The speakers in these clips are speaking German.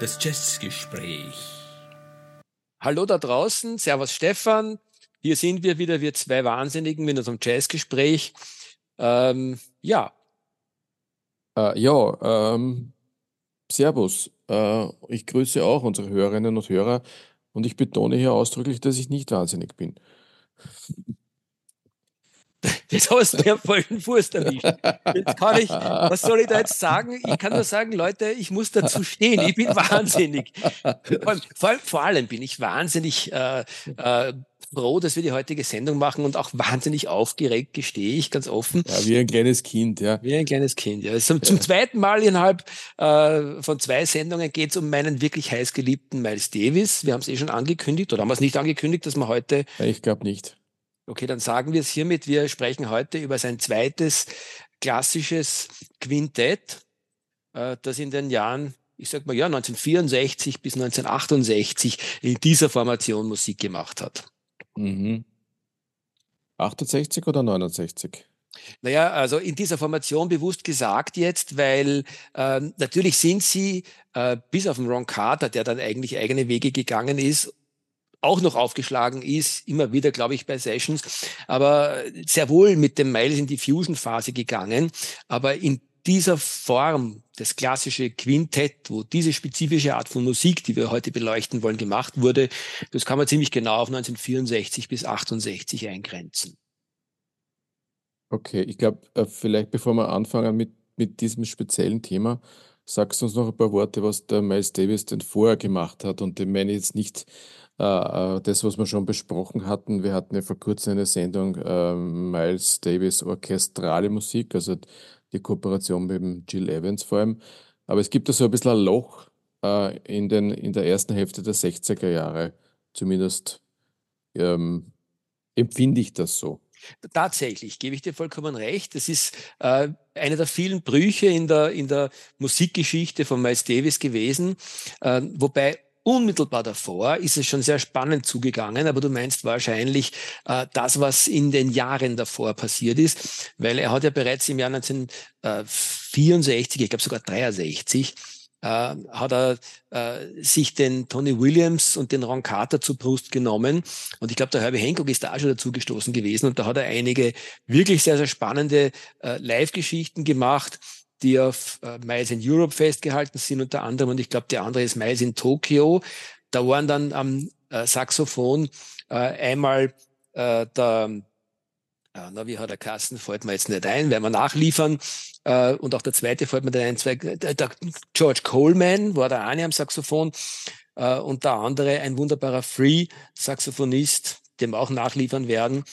Das Jazzgespräch. Hallo da draußen, Servus Stefan. Hier sind wir wieder, wir zwei Wahnsinnigen mit unserem Jazzgespräch. Ähm, ja. Äh, ja, ähm, Servus. Äh, ich grüße auch unsere Hörerinnen und Hörer und ich betone hier ausdrücklich, dass ich nicht wahnsinnig bin. Jetzt hast du mir voll den Fuß erwischt. Jetzt kann ich, was soll ich da jetzt sagen? Ich kann nur sagen, Leute, ich muss dazu stehen. Ich bin wahnsinnig. Vor allem, vor allem, vor allem bin ich wahnsinnig äh, äh, froh, dass wir die heutige Sendung machen und auch wahnsinnig aufgeregt, gestehe ich ganz offen. Ja, wie ein kleines Kind, ja. Wie ein kleines Kind, ja. Zum, zum zweiten Mal innerhalb äh, von zwei Sendungen geht es um meinen wirklich heißgeliebten Miles Davis. Wir haben es eh schon angekündigt, oder haben wir es nicht angekündigt, dass wir heute. Ich glaube nicht. Okay, dann sagen wir es hiermit. Wir sprechen heute über sein zweites klassisches Quintett, äh, das in den Jahren, ich sag mal ja, 1964 bis 1968 in dieser Formation Musik gemacht hat. Mhm. 68 oder 69? Naja, also in dieser Formation bewusst gesagt jetzt, weil äh, natürlich sind sie äh, bis auf den Ron Carter, der dann eigentlich eigene Wege gegangen ist, auch noch aufgeschlagen ist, immer wieder, glaube ich, bei Sessions, aber sehr wohl mit dem Miles in die Fusion-Phase gegangen. Aber in dieser Form, das klassische Quintett, wo diese spezifische Art von Musik, die wir heute beleuchten wollen, gemacht wurde, das kann man ziemlich genau auf 1964 bis 68 eingrenzen. Okay, ich glaube, äh, vielleicht bevor wir anfangen mit, mit diesem speziellen Thema, sagst du uns noch ein paar Worte, was der Miles Davis denn vorher gemacht hat. Und den meine ich jetzt nicht das, was wir schon besprochen hatten, wir hatten ja vor kurzem eine Sendung äh, Miles Davis orchestrale Musik, also die Kooperation mit Jill Evans vor allem. Aber es gibt da so ein bisschen ein Loch äh, in, den, in der ersten Hälfte der 60er Jahre. Zumindest ähm, empfinde ich das so. Tatsächlich, gebe ich dir vollkommen recht. Das ist äh, einer der vielen Brüche in der, in der Musikgeschichte von Miles Davis gewesen, äh, wobei Unmittelbar davor ist es schon sehr spannend zugegangen, aber du meinst wahrscheinlich äh, das, was in den Jahren davor passiert ist, weil er hat ja bereits im Jahr 1964, ich glaube sogar 63, äh, hat er äh, sich den Tony Williams und den Ron Carter zur Brust genommen. Und ich glaube, der Herbie Hancock ist da schon dazu gestoßen gewesen. Und da hat er einige wirklich sehr, sehr spannende äh, Live-Geschichten gemacht die auf äh, Miles in Europe festgehalten sind, unter anderem. Und ich glaube, der andere ist Miles in Tokio. Da waren dann am äh, Saxophon äh, einmal äh, der, äh, na, wie hat der Kassen, fällt mir jetzt nicht ein, werden wir nachliefern. Äh, und auch der zweite fällt mir dann ein, zwei, der, der George Coleman war der eine am Saxophon äh, und der andere ein wunderbarer Free-Saxophonist, dem wir auch nachliefern werden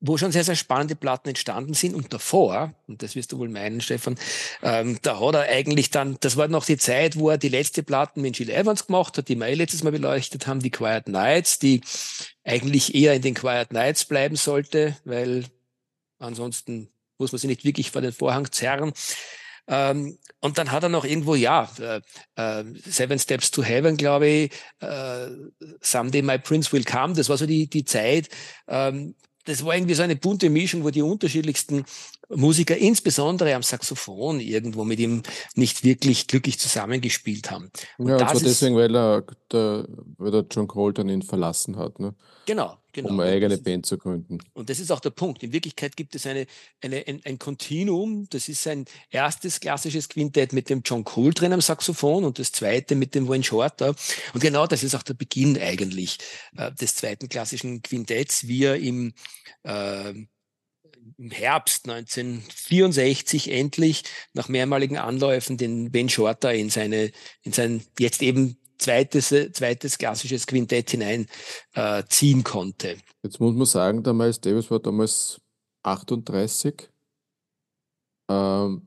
wo schon sehr, sehr spannende Platten entstanden sind. Und davor, und das wirst du wohl meinen, Stefan, ähm, da hat er eigentlich dann, das war noch die Zeit, wo er die letzte Platten mit Jill Evans gemacht hat, die wir eh letztes Mal beleuchtet haben, die Quiet Nights, die eigentlich eher in den Quiet Nights bleiben sollte, weil ansonsten muss man sie nicht wirklich vor den Vorhang zerren. Ähm, und dann hat er noch irgendwo, ja, äh, äh, Seven Steps to Heaven, glaube ich, äh, Someday My Prince Will Come, das war so die, die Zeit, ähm, das war irgendwie so eine bunte Mischung, wo die unterschiedlichsten Musiker, insbesondere am Saxophon, irgendwo mit ihm nicht wirklich glücklich zusammengespielt haben. Und ja, und zwar deswegen, weil er der, weil der John Colton ihn verlassen hat. Ne? Genau, genau. Um eine eigene Band zu gründen. Und das ist auch der Punkt. In Wirklichkeit gibt es eine, eine, ein, ein Kontinuum. Das ist sein erstes klassisches Quintett mit dem John Coltrane am Saxophon und das zweite mit dem Wayne Shorter. Und genau das ist auch der Beginn eigentlich äh, des zweiten klassischen Quintetts, wie er im äh, im Herbst 1964 endlich nach mehrmaligen Anläufen den Ben Shorter in seine, in sein jetzt eben zweites, zweites klassisches Quintett hineinziehen äh, konnte. Jetzt muss man sagen, der Miles Davis war damals 38. Ähm,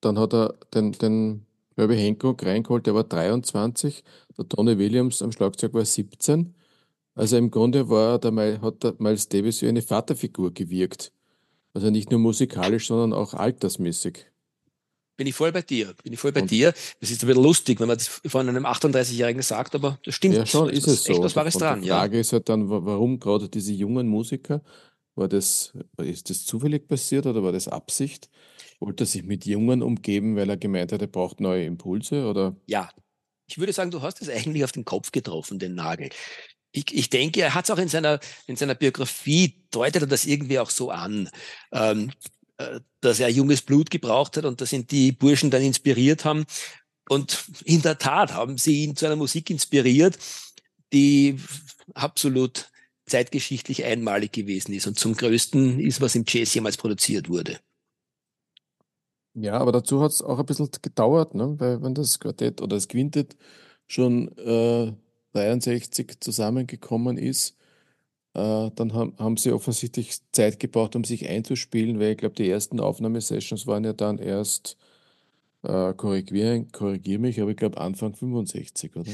dann hat er den, den Herbie Hancock reingeholt, der war 23. Der Tony Williams am Schlagzeug war 17. Also im Grunde war der, hat der Miles Davis wie eine Vaterfigur gewirkt. Also nicht nur musikalisch, sondern auch altersmäßig. Bin ich voll bei dir. Bin ich voll bei und dir. Das ist ein bisschen lustig, wenn man das von einem 38-Jährigen sagt, aber das stimmt. Ja, schon ist es so. Echt was Wahres dran. Die Frage ja. ist halt dann, warum gerade diese jungen Musiker? War das, ist das zufällig passiert oder war das Absicht? Wollte er sich mit Jungen umgeben, weil er gemeint hat, er braucht neue Impulse? Oder? Ja, Ich würde sagen, du hast es eigentlich auf den Kopf getroffen, den Nagel. Ich, ich denke, er hat es auch in seiner, in seiner Biografie, deutet er das irgendwie auch so an, ähm, äh, dass er junges Blut gebraucht hat und dass ihn die Burschen dann inspiriert haben. Und in der Tat haben sie ihn zu einer Musik inspiriert, die absolut zeitgeschichtlich einmalig gewesen ist und zum größten ist, was im Jazz jemals produziert wurde. Ja, aber dazu hat es auch ein bisschen gedauert, ne? weil wenn das Quartett oder das Quintett schon äh, 63 zusammengekommen ist, dann haben, haben sie offensichtlich Zeit gebraucht, um sich einzuspielen, weil ich glaube, die ersten Aufnahmesessions waren ja dann erst, äh, korrigiere korrigier mich, aber ich glaube Anfang 65, oder?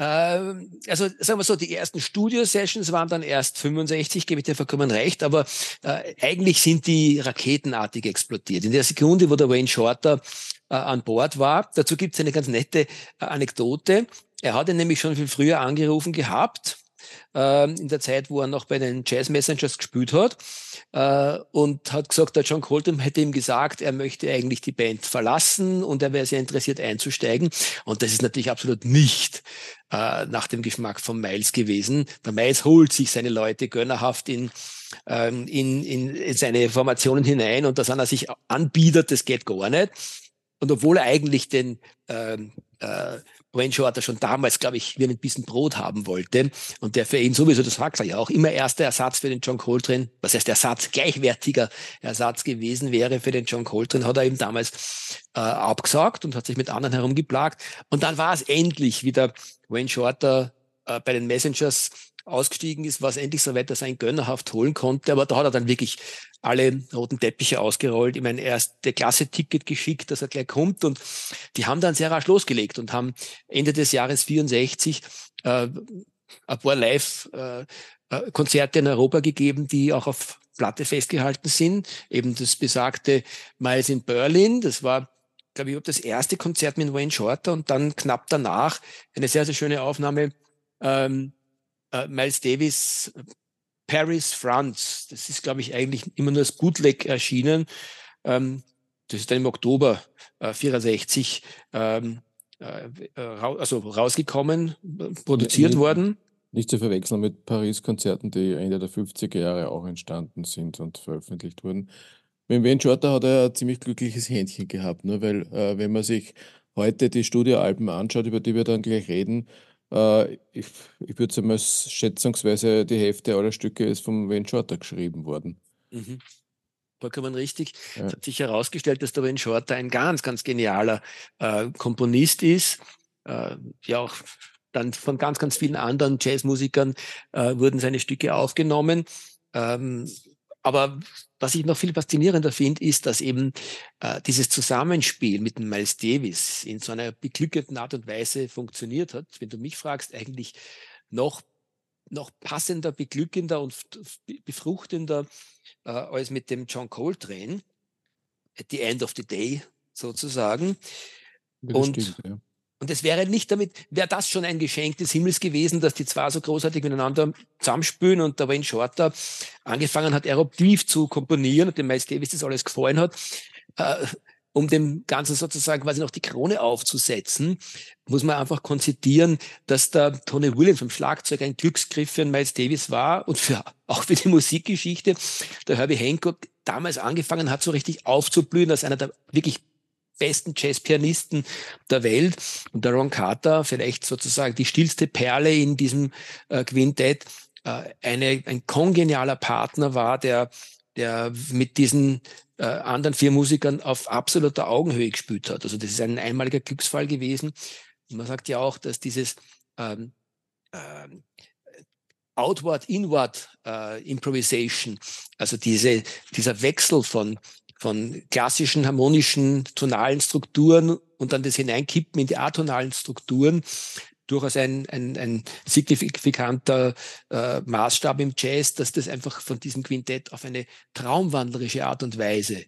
Ähm, also sagen wir so, die ersten Studio-Sessions waren dann erst 65, gebe ich dir vollkommen recht, aber äh, eigentlich sind die raketenartig explodiert. In der Sekunde, wo der Wayne Shorter äh, an Bord war, dazu gibt es eine ganz nette äh, Anekdote. Er hat ihn nämlich schon viel früher angerufen gehabt, ähm, in der Zeit, wo er noch bei den Jazz Messengers gespielt hat äh, und hat gesagt, der John Colton hätte ihm gesagt, er möchte eigentlich die Band verlassen und er wäre sehr interessiert einzusteigen. Und das ist natürlich absolut nicht äh, nach dem Geschmack von Miles gewesen. Der Miles holt sich seine Leute gönnerhaft in, ähm, in, in, in seine Formationen hinein und dass er sich anbietet, das geht gar nicht. Und obwohl er eigentlich den ähm, äh, Wayne Shorter schon damals, glaube ich, wie ein bisschen Brot haben wollte. Und der für ihn sowieso, das sagt er ja auch, immer erster Ersatz für den John Coltrane, was heißt Ersatz, gleichwertiger Ersatz gewesen wäre für den John Coltrane, hat er ihm damals äh, abgesagt und hat sich mit anderen herumgeplagt. Und dann war es endlich wieder Wayne Shorter äh, bei den Messengers ausgestiegen ist, war es endlich so weit, dass er ihn gönnerhaft holen konnte. Aber da hat er dann wirklich alle roten Teppiche ausgerollt. Ich meine, erst der Klasse-Ticket geschickt, dass er gleich kommt. Und die haben dann sehr rasch losgelegt und haben Ende des Jahres 64 äh, ein paar Live-Konzerte äh, in Europa gegeben, die auch auf Platte festgehalten sind. Eben das besagte Miles in Berlin. Das war glaube ich, das erste Konzert mit Wayne Shorter und dann knapp danach eine sehr, sehr schöne Aufnahme ähm, äh, Miles Davis Paris, France. Das ist, glaube ich, eigentlich immer nur als Bootleg erschienen. Ähm, das ist dann im Oktober äh, 64 ähm, äh, also rausgekommen, produziert nicht, worden. Nicht zu verwechseln mit Paris-Konzerten, die Ende der 50er Jahre auch entstanden sind und veröffentlicht wurden. Mit Wayne Shorter hat er ein ziemlich glückliches Händchen gehabt, ne? weil äh, wenn man sich heute die Studioalben anschaut, über die wir dann gleich reden, äh, ich, ich würde sagen, schätzungsweise die Hälfte aller Stücke ist vom Wayne Shorter geschrieben worden. Mhm. Vollkommen richtig. Ja. Es hat sich herausgestellt, dass der Wayne Shorter ein ganz, ganz genialer äh, Komponist ist. Äh, ja, auch dann von ganz, ganz vielen anderen Jazzmusikern äh, wurden seine Stücke aufgenommen. Ähm, aber was ich noch viel faszinierender finde, ist, dass eben äh, dieses Zusammenspiel mit dem Miles Davis in so einer beglückenden Art und Weise funktioniert hat. Wenn du mich fragst, eigentlich noch, noch passender, beglückender und befruchtender äh, als mit dem John Coltrane. At the end of the day sozusagen. Das und stimmt, ja. Und es wäre nicht damit, wäre das schon ein Geschenk des Himmels gewesen, dass die zwei so großartig miteinander zusammenspülen und der Wayne Shorter angefangen hat, eruptiv zu komponieren und dem Miles Davis das alles gefallen hat. Äh, um dem Ganzen sozusagen quasi noch die Krone aufzusetzen, muss man einfach konzidieren, dass der Tony Williams vom Schlagzeug ein Glücksgriff für Miles Davis war und für, auch für die Musikgeschichte. Der Herbie Hancock damals angefangen hat, so richtig aufzublühen als einer der wirklich besten Jazzpianisten der Welt. Und der Ron Carter, vielleicht sozusagen die stillste Perle in diesem äh, Quintett, äh, eine, ein kongenialer Partner war, der, der mit diesen äh, anderen vier Musikern auf absoluter Augenhöhe gespielt hat. Also das ist ein einmaliger Glücksfall gewesen. Und man sagt ja auch, dass dieses ähm, ähm, Outward-Inward äh, Improvisation, also diese, dieser Wechsel von von klassischen harmonischen tonalen Strukturen und dann das Hineinkippen in die atonalen Strukturen durchaus ein, ein, ein signifikanter äh, Maßstab im Jazz, dass das einfach von diesem Quintett auf eine traumwandlerische Art und Weise äh,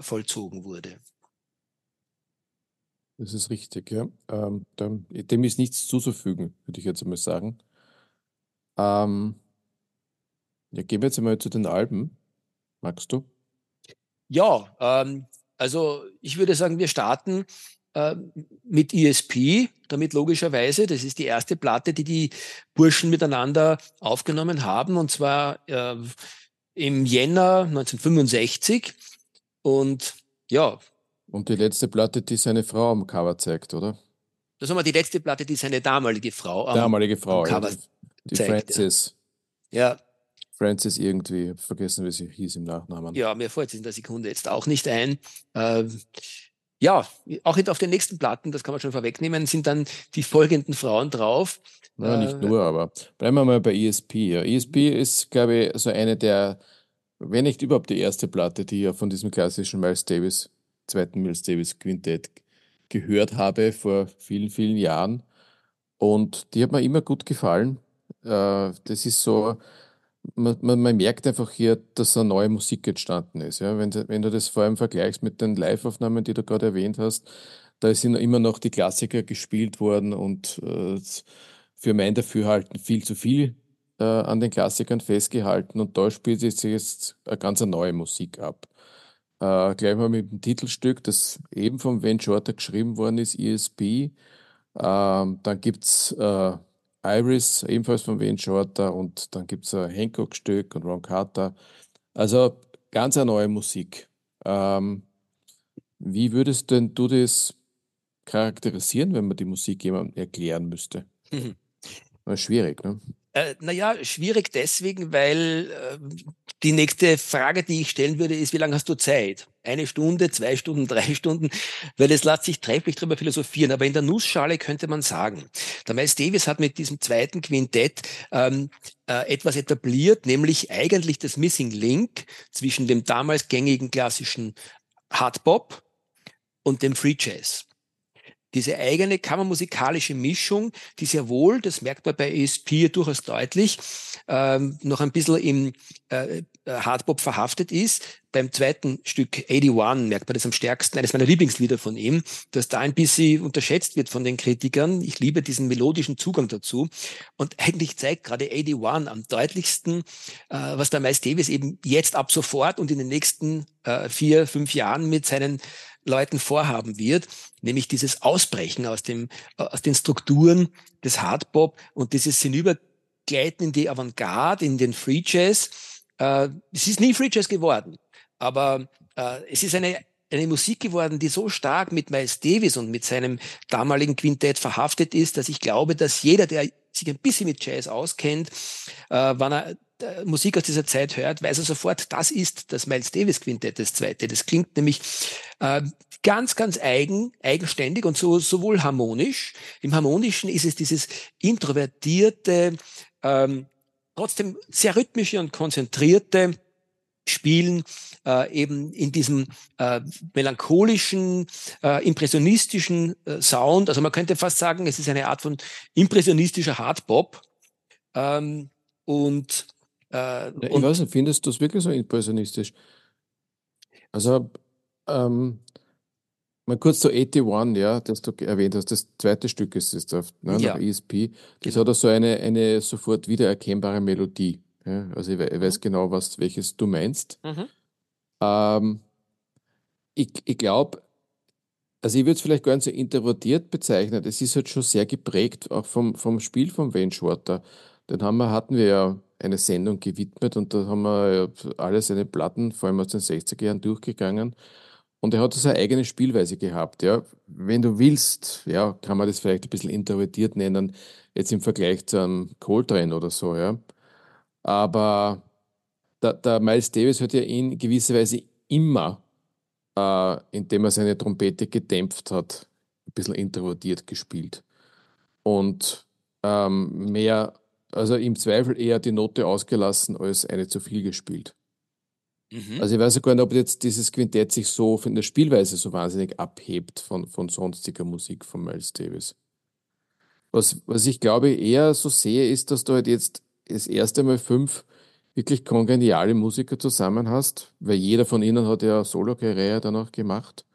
vollzogen wurde. Das ist richtig, ja. Ähm, dem, dem, ist nichts zuzufügen, würde ich jetzt einmal sagen. Ähm, ja, gehen wir jetzt einmal zu den Alben. Magst du? Ja, ähm, also ich würde sagen, wir starten äh, mit ESP, damit logischerweise. Das ist die erste Platte, die die Burschen miteinander aufgenommen haben, und zwar äh, im Jänner 1965. Und ja. Und die letzte Platte, die seine Frau am Cover zeigt, oder? Das haben wir die letzte Platte, die seine damalige Frau am, damalige Frau, am Cover ja, die, die zeigt, Francis. Ja. Francis irgendwie, ich habe vergessen, wie sie hieß im Nachnamen. Ja, mir fällt es in der Sekunde jetzt auch nicht ein. Äh, ja, auch auf den nächsten Platten, das kann man schon vorwegnehmen, sind dann die folgenden Frauen drauf. Ja, nicht äh, nur, aber bleiben wir mal bei ESP. Ja. ESP ist, glaube ich, so eine der, wenn nicht überhaupt die erste Platte, die ja von diesem klassischen Miles Davis, zweiten Miles Davis Quintett gehört habe vor vielen, vielen Jahren. Und die hat mir immer gut gefallen. Äh, das ist so, man, man, man, merkt einfach hier, dass eine neue Musik entstanden ist. Ja? Wenn, wenn du das vor allem vergleichst mit den Live-Aufnahmen, die du gerade erwähnt hast, da sind immer noch die Klassiker gespielt worden und äh, für mein Dafürhalten viel zu viel äh, an den Klassikern festgehalten. Und da spielt sich jetzt eine ganz neue Musik ab. Äh, gleich mal mit dem Titelstück, das eben vom Van Shorter geschrieben worden ist, ESP. Ähm, dann gibt es äh, Iris, ebenfalls von Van Shorter, und dann gibt es ein Hancock-Stück und Ron Carter. Also ganz eine neue Musik. Ähm, wie würdest denn du das charakterisieren, wenn man die Musik jemandem erklären müsste? Mhm. Schwierig, ne? Äh, naja, schwierig deswegen, weil äh, die nächste Frage, die ich stellen würde, ist, wie lange hast du Zeit? Eine Stunde, zwei Stunden, drei Stunden? Weil es lässt sich trefflich darüber philosophieren. Aber in der Nussschale könnte man sagen, der Miles Davis hat mit diesem zweiten Quintett ähm, äh, etwas etabliert, nämlich eigentlich das Missing Link zwischen dem damals gängigen klassischen Hardbop und dem Free Jazz diese eigene kammermusikalische Mischung, die sehr wohl, das merkt man bei ESP durchaus deutlich, ähm, noch ein bisschen im äh, Hardbop verhaftet ist. Beim zweiten Stück 81 merkt man das am stärksten, eines meiner Lieblingslieder von ihm, dass da ein bisschen unterschätzt wird von den Kritikern. Ich liebe diesen melodischen Zugang dazu. Und eigentlich zeigt gerade 81 am deutlichsten, äh, was der Miles Davis eben jetzt ab sofort und in den nächsten äh, vier, fünf Jahren mit seinen Leuten vorhaben wird, nämlich dieses Ausbrechen aus, dem, aus den Strukturen des Hardbop und dieses Hinübergleiten in die Avantgarde, in den Free Jazz. Äh, es ist nie Free Jazz geworden, aber äh, es ist eine, eine Musik geworden, die so stark mit Miles Davis und mit seinem damaligen Quintett verhaftet ist, dass ich glaube, dass jeder, der sich ein bisschen mit Jazz auskennt, äh, wann er Musik aus dieser Zeit hört, weiß er sofort, das ist das Miles Davis Quintett, das zweite. Das klingt nämlich äh, ganz, ganz eigen, eigenständig und so sowohl harmonisch. Im Harmonischen ist es dieses introvertierte, ähm, trotzdem sehr rhythmische und konzentrierte Spielen äh, eben in diesem äh, melancholischen, äh, impressionistischen äh, Sound. Also man könnte fast sagen, es ist eine Art von impressionistischer Hardbop. Ähm, und äh, ja, ich weiß nicht, findest du es wirklich so impressionistisch? Also, ähm, mal kurz zu 81, ja, das du erwähnt hast, das zweite Stück ist es, ne, ja. nach ESP. Das genau. hat so eine, eine sofort wiedererkennbare Melodie. Ja? Also ich, ich weiß mhm. genau, was, welches du meinst. Mhm. Ähm, ich ich glaube, also ich würde es vielleicht gar nicht so interpretiert bezeichnen. Es ist halt schon sehr geprägt, auch vom, vom Spiel von Wayne Shorter. Den haben wir, hatten wir ja eine Sendung gewidmet und da haben wir alle seine Platten, vor allem aus den 60er Jahren, durchgegangen. Und er hat seine eigene Spielweise gehabt. Ja. Wenn du willst, ja, kann man das vielleicht ein bisschen interpretiert nennen, jetzt im Vergleich zu einem Coltrane oder so. Ja. Aber der, der Miles Davis hat ja in gewisser Weise immer, äh, indem er seine Trompete gedämpft hat, ein bisschen introvertiert gespielt. Und ähm, mehr also im Zweifel eher die Note ausgelassen als eine zu viel gespielt. Mhm. Also ich weiß gar nicht, ob jetzt dieses Quintett sich so von der Spielweise so wahnsinnig abhebt von, von sonstiger Musik von Miles Davis. Was, was ich glaube eher so sehe, ist, dass du halt jetzt das erste Mal fünf wirklich kongeniale Musiker zusammen hast, weil jeder von ihnen hat ja Solo-Karriere danach gemacht.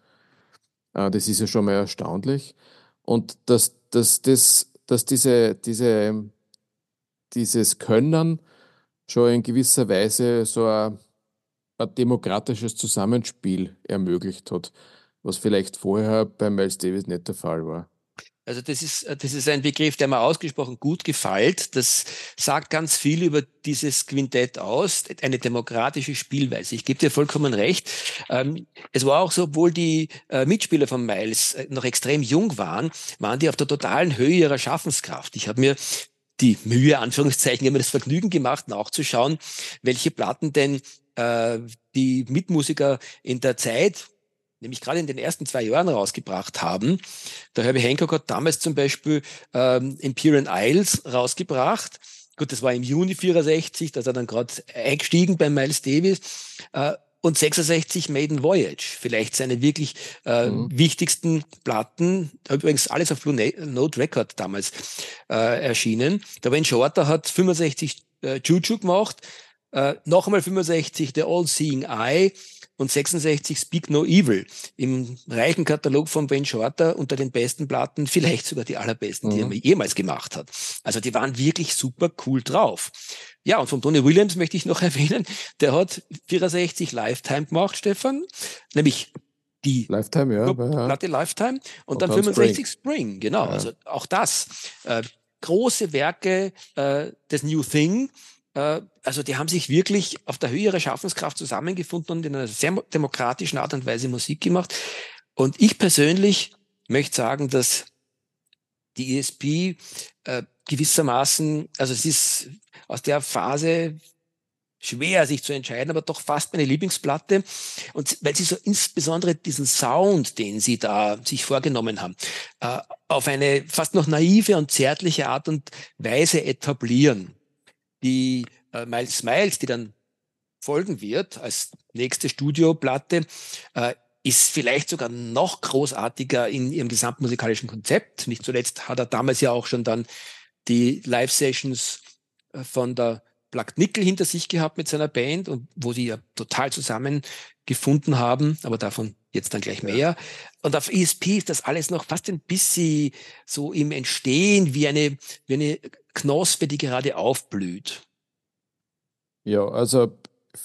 Äh, das ist ja schon mal erstaunlich. Und dass, dass, dass, dass diese, diese dieses Können schon in gewisser Weise so ein, ein demokratisches Zusammenspiel ermöglicht hat. was vielleicht vorher bei Miles Davis nicht der Fall war. Also das ist, das ist ein Begriff, der mir ausgesprochen gut gefällt. Das sagt ganz viel über dieses Quintett aus, eine demokratische Spielweise. Ich gebe dir vollkommen recht. Ähm, es war auch so, obwohl die äh, Mitspieler von Miles äh, noch extrem jung waren, waren die auf der totalen Höhe ihrer Schaffenskraft. Ich habe mir die Mühe, Anführungszeichen, immer das Vergnügen gemacht, nachzuschauen, welche Platten denn äh, die Mitmusiker in der Zeit nämlich gerade in den ersten zwei Jahren rausgebracht haben. Der Herbie Hancock hat damals zum Beispiel ähm, Imperial Isles rausgebracht. Gut, das war im Juni 64, da ist er dann gerade eingestiegen bei Miles Davis. Äh, und 66 Maiden Voyage, vielleicht seine wirklich äh, mhm. wichtigsten Platten, übrigens alles auf Blue Note Record damals äh, erschienen. Der Wayne Shorter hat 65 äh, Juju gemacht, äh, nochmal 65 The All Seeing Eye, und 66 Speak No Evil im reichen Katalog von Ben Shorter unter den besten Platten, vielleicht sogar die allerbesten, mhm. die er jemals gemacht hat. Also die waren wirklich super cool drauf. Ja, und von Tony Williams möchte ich noch erwähnen, der hat 64 Lifetime gemacht, Stefan, nämlich die Lifetime, ja, Platte Lifetime und, und dann 65 Spring, Spring genau. Ja. Also auch das. Äh, große Werke äh, des New Thing, also die haben sich wirklich auf der Höhe ihrer Schaffenskraft zusammengefunden und in einer sehr demokratischen Art und Weise Musik gemacht. Und ich persönlich möchte sagen, dass die ESP äh, gewissermaßen, also es ist aus der Phase schwer, sich zu entscheiden, aber doch fast meine Lieblingsplatte. Und weil sie so insbesondere diesen Sound, den sie da sich vorgenommen haben, äh, auf eine fast noch naive und zärtliche Art und Weise etablieren die äh, Miles Smiles, die dann folgen wird als nächste Studioplatte, äh, ist vielleicht sogar noch großartiger in ihrem gesamtmusikalischen Konzept. Nicht zuletzt hat er damals ja auch schon dann die Live-Sessions äh, von der Plugged Nickel hinter sich gehabt mit seiner Band und wo sie ja total zusammengefunden haben, aber davon jetzt dann gleich mehr. Und auf ESP ist das alles noch fast ein bisschen so im Entstehen wie eine, wie eine Knospe, die gerade aufblüht. Ja, also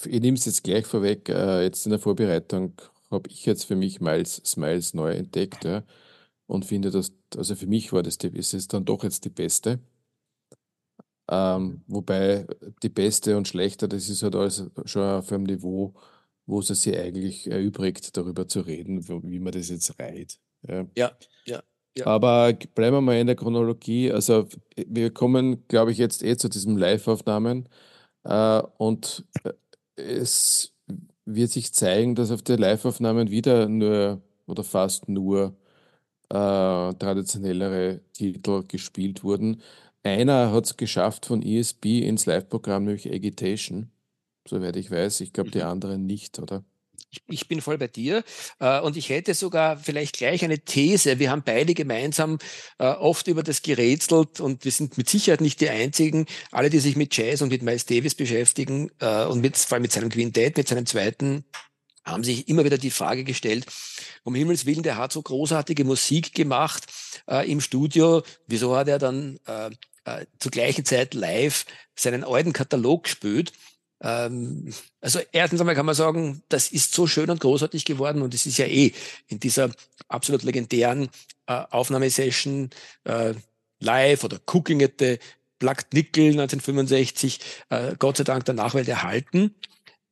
ich nehme es jetzt gleich vorweg. Äh, jetzt in der Vorbereitung habe ich jetzt für mich Miles Smiles neu entdeckt ja, und finde, dass, also für mich war das die, ist es dann doch jetzt die beste. Ähm, wobei die beste und schlechter, das ist halt alles schon auf einem Niveau, wo es sich eigentlich erübrigt, darüber zu reden, wie man das jetzt reiht. Ja, ja. ja. Ja. Aber bleiben wir mal in der Chronologie. Also wir kommen, glaube ich, jetzt eh zu diesen Live-Aufnahmen. Äh, und äh, es wird sich zeigen, dass auf den Live-Aufnahmen wieder nur oder fast nur äh, traditionellere Titel gespielt wurden. Einer hat es geschafft von ESP ins Live-Programm, nämlich Agitation, soweit ich weiß. Ich glaube, die mhm. anderen nicht, oder? ich, bin voll bei dir. Äh, und ich hätte sogar vielleicht gleich eine These. Wir haben beide gemeinsam äh, oft über das gerätselt und wir sind mit Sicherheit nicht die einzigen. Alle, die sich mit Jazz und mit Miles Davis beschäftigen äh, und mit, vor allem mit seinem Quintett, mit seinem zweiten, haben sich immer wieder die Frage gestellt, um Himmels Willen, der hat so großartige Musik gemacht äh, im Studio. Wieso hat er dann äh, äh, zur gleichen Zeit live seinen alten Katalog gespielt? Ähm, also erstens einmal kann man sagen, das ist so schön und großartig geworden und es ist ja eh in dieser absolut legendären äh, Aufnahmesession äh, live oder Cooking at the Plugged Nickel 1965 äh, Gott sei Dank der Nachwelt erhalten.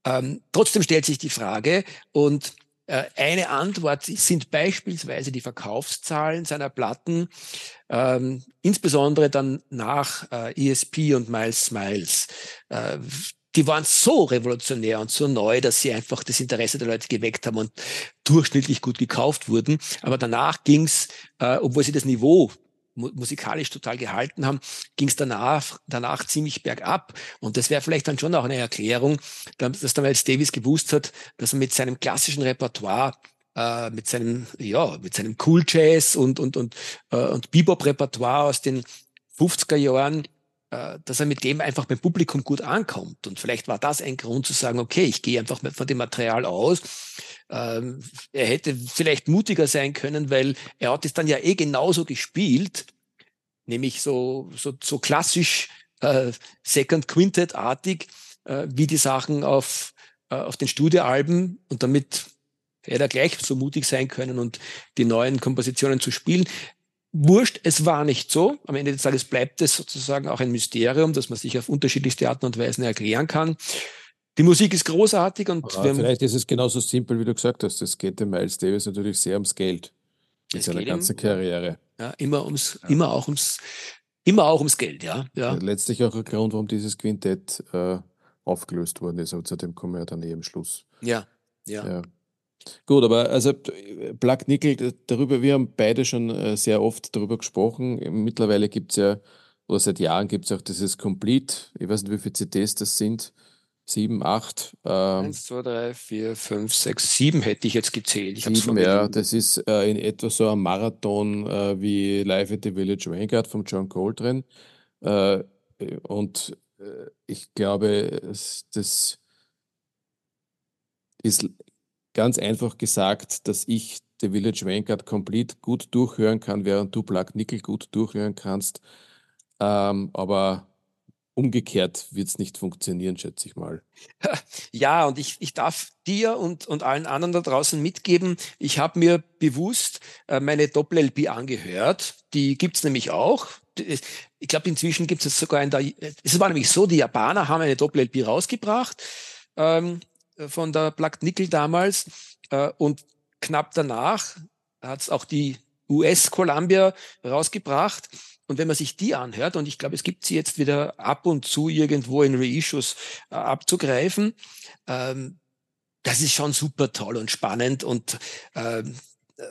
Ähm, trotzdem stellt sich die Frage und äh, eine Antwort sind beispielsweise die Verkaufszahlen seiner Platten, ähm, insbesondere dann nach äh, ESP und Miles Smiles. Äh, die waren so revolutionär und so neu, dass sie einfach das Interesse der Leute geweckt haben und durchschnittlich gut gekauft wurden. Aber danach ging's, äh, obwohl sie das Niveau musikalisch total gehalten haben, ging's danach, danach ziemlich bergab. Und das wäre vielleicht dann schon auch eine Erklärung, dass damals Davis gewusst hat, dass er mit seinem klassischen Repertoire äh, mit seinem, ja, mit seinem Cool Jazz und, und, und, äh, und Bebop-Repertoire aus den 50er Jahren dass er mit dem einfach beim Publikum gut ankommt. Und vielleicht war das ein Grund zu sagen, okay, ich gehe einfach von dem Material aus. Ähm, er hätte vielleicht mutiger sein können, weil er hat es dann ja eh genauso gespielt, nämlich so, so, so klassisch äh, Second Quintet-artig, äh, wie die Sachen auf, äh, auf den Studioalben und damit hätte er gleich so mutig sein können und die neuen Kompositionen zu spielen. Wurscht, es war nicht so. Am Ende des Tages bleibt es sozusagen auch ein Mysterium, das man sich auf unterschiedlichste Arten und Weisen erklären kann. Die Musik ist großartig und vielleicht ist es genauso simpel, wie du gesagt hast. Es geht dem Miles Davis natürlich sehr ums Geld in seiner ganzen Karriere. Ja, immer ums, ja. immer auch ums, immer auch ums Geld, ja. ja. Letztlich auch ein Grund, warum dieses Quintett äh, aufgelöst worden ist. Aber zu dem kommen wir dann eh am Schluss. Ja, ja. ja. Gut, aber also Plug Nickel, darüber, wir haben beide schon äh, sehr oft darüber gesprochen. Mittlerweile gibt es ja, oder seit Jahren gibt es auch dieses Complete, ich weiß nicht, wie viele CDs das sind. Sieben, acht. Ähm, Eins, zwei, drei, vier, fünf, sechs, sieben hätte ich jetzt gezählt. Ich sieben, ja, das ist äh, in etwa so ein Marathon äh, wie Live at the Village Vanguard von John Coltrane. Äh, und äh, ich glaube, das ist ganz einfach gesagt, dass ich The Village Vanguard komplett gut durchhören kann, während du Plug Nickel gut durchhören kannst. Ähm, aber umgekehrt wird es nicht funktionieren, schätze ich mal. Ja, und ich, ich darf dir und, und allen anderen da draußen mitgeben, ich habe mir bewusst äh, meine Doppel-LP angehört. Die gibt es nämlich auch. Ich glaube, inzwischen gibt es sogar in der. Es war nämlich so, die Japaner haben eine Doppel-LP rausgebracht ähm, von der Plug Nickel damals. Äh, und knapp danach hat es auch die US Columbia rausgebracht. Und wenn man sich die anhört, und ich glaube, es gibt sie jetzt wieder ab und zu irgendwo in Reissues äh, abzugreifen, ähm, das ist schon super toll und spannend und ähm, äh,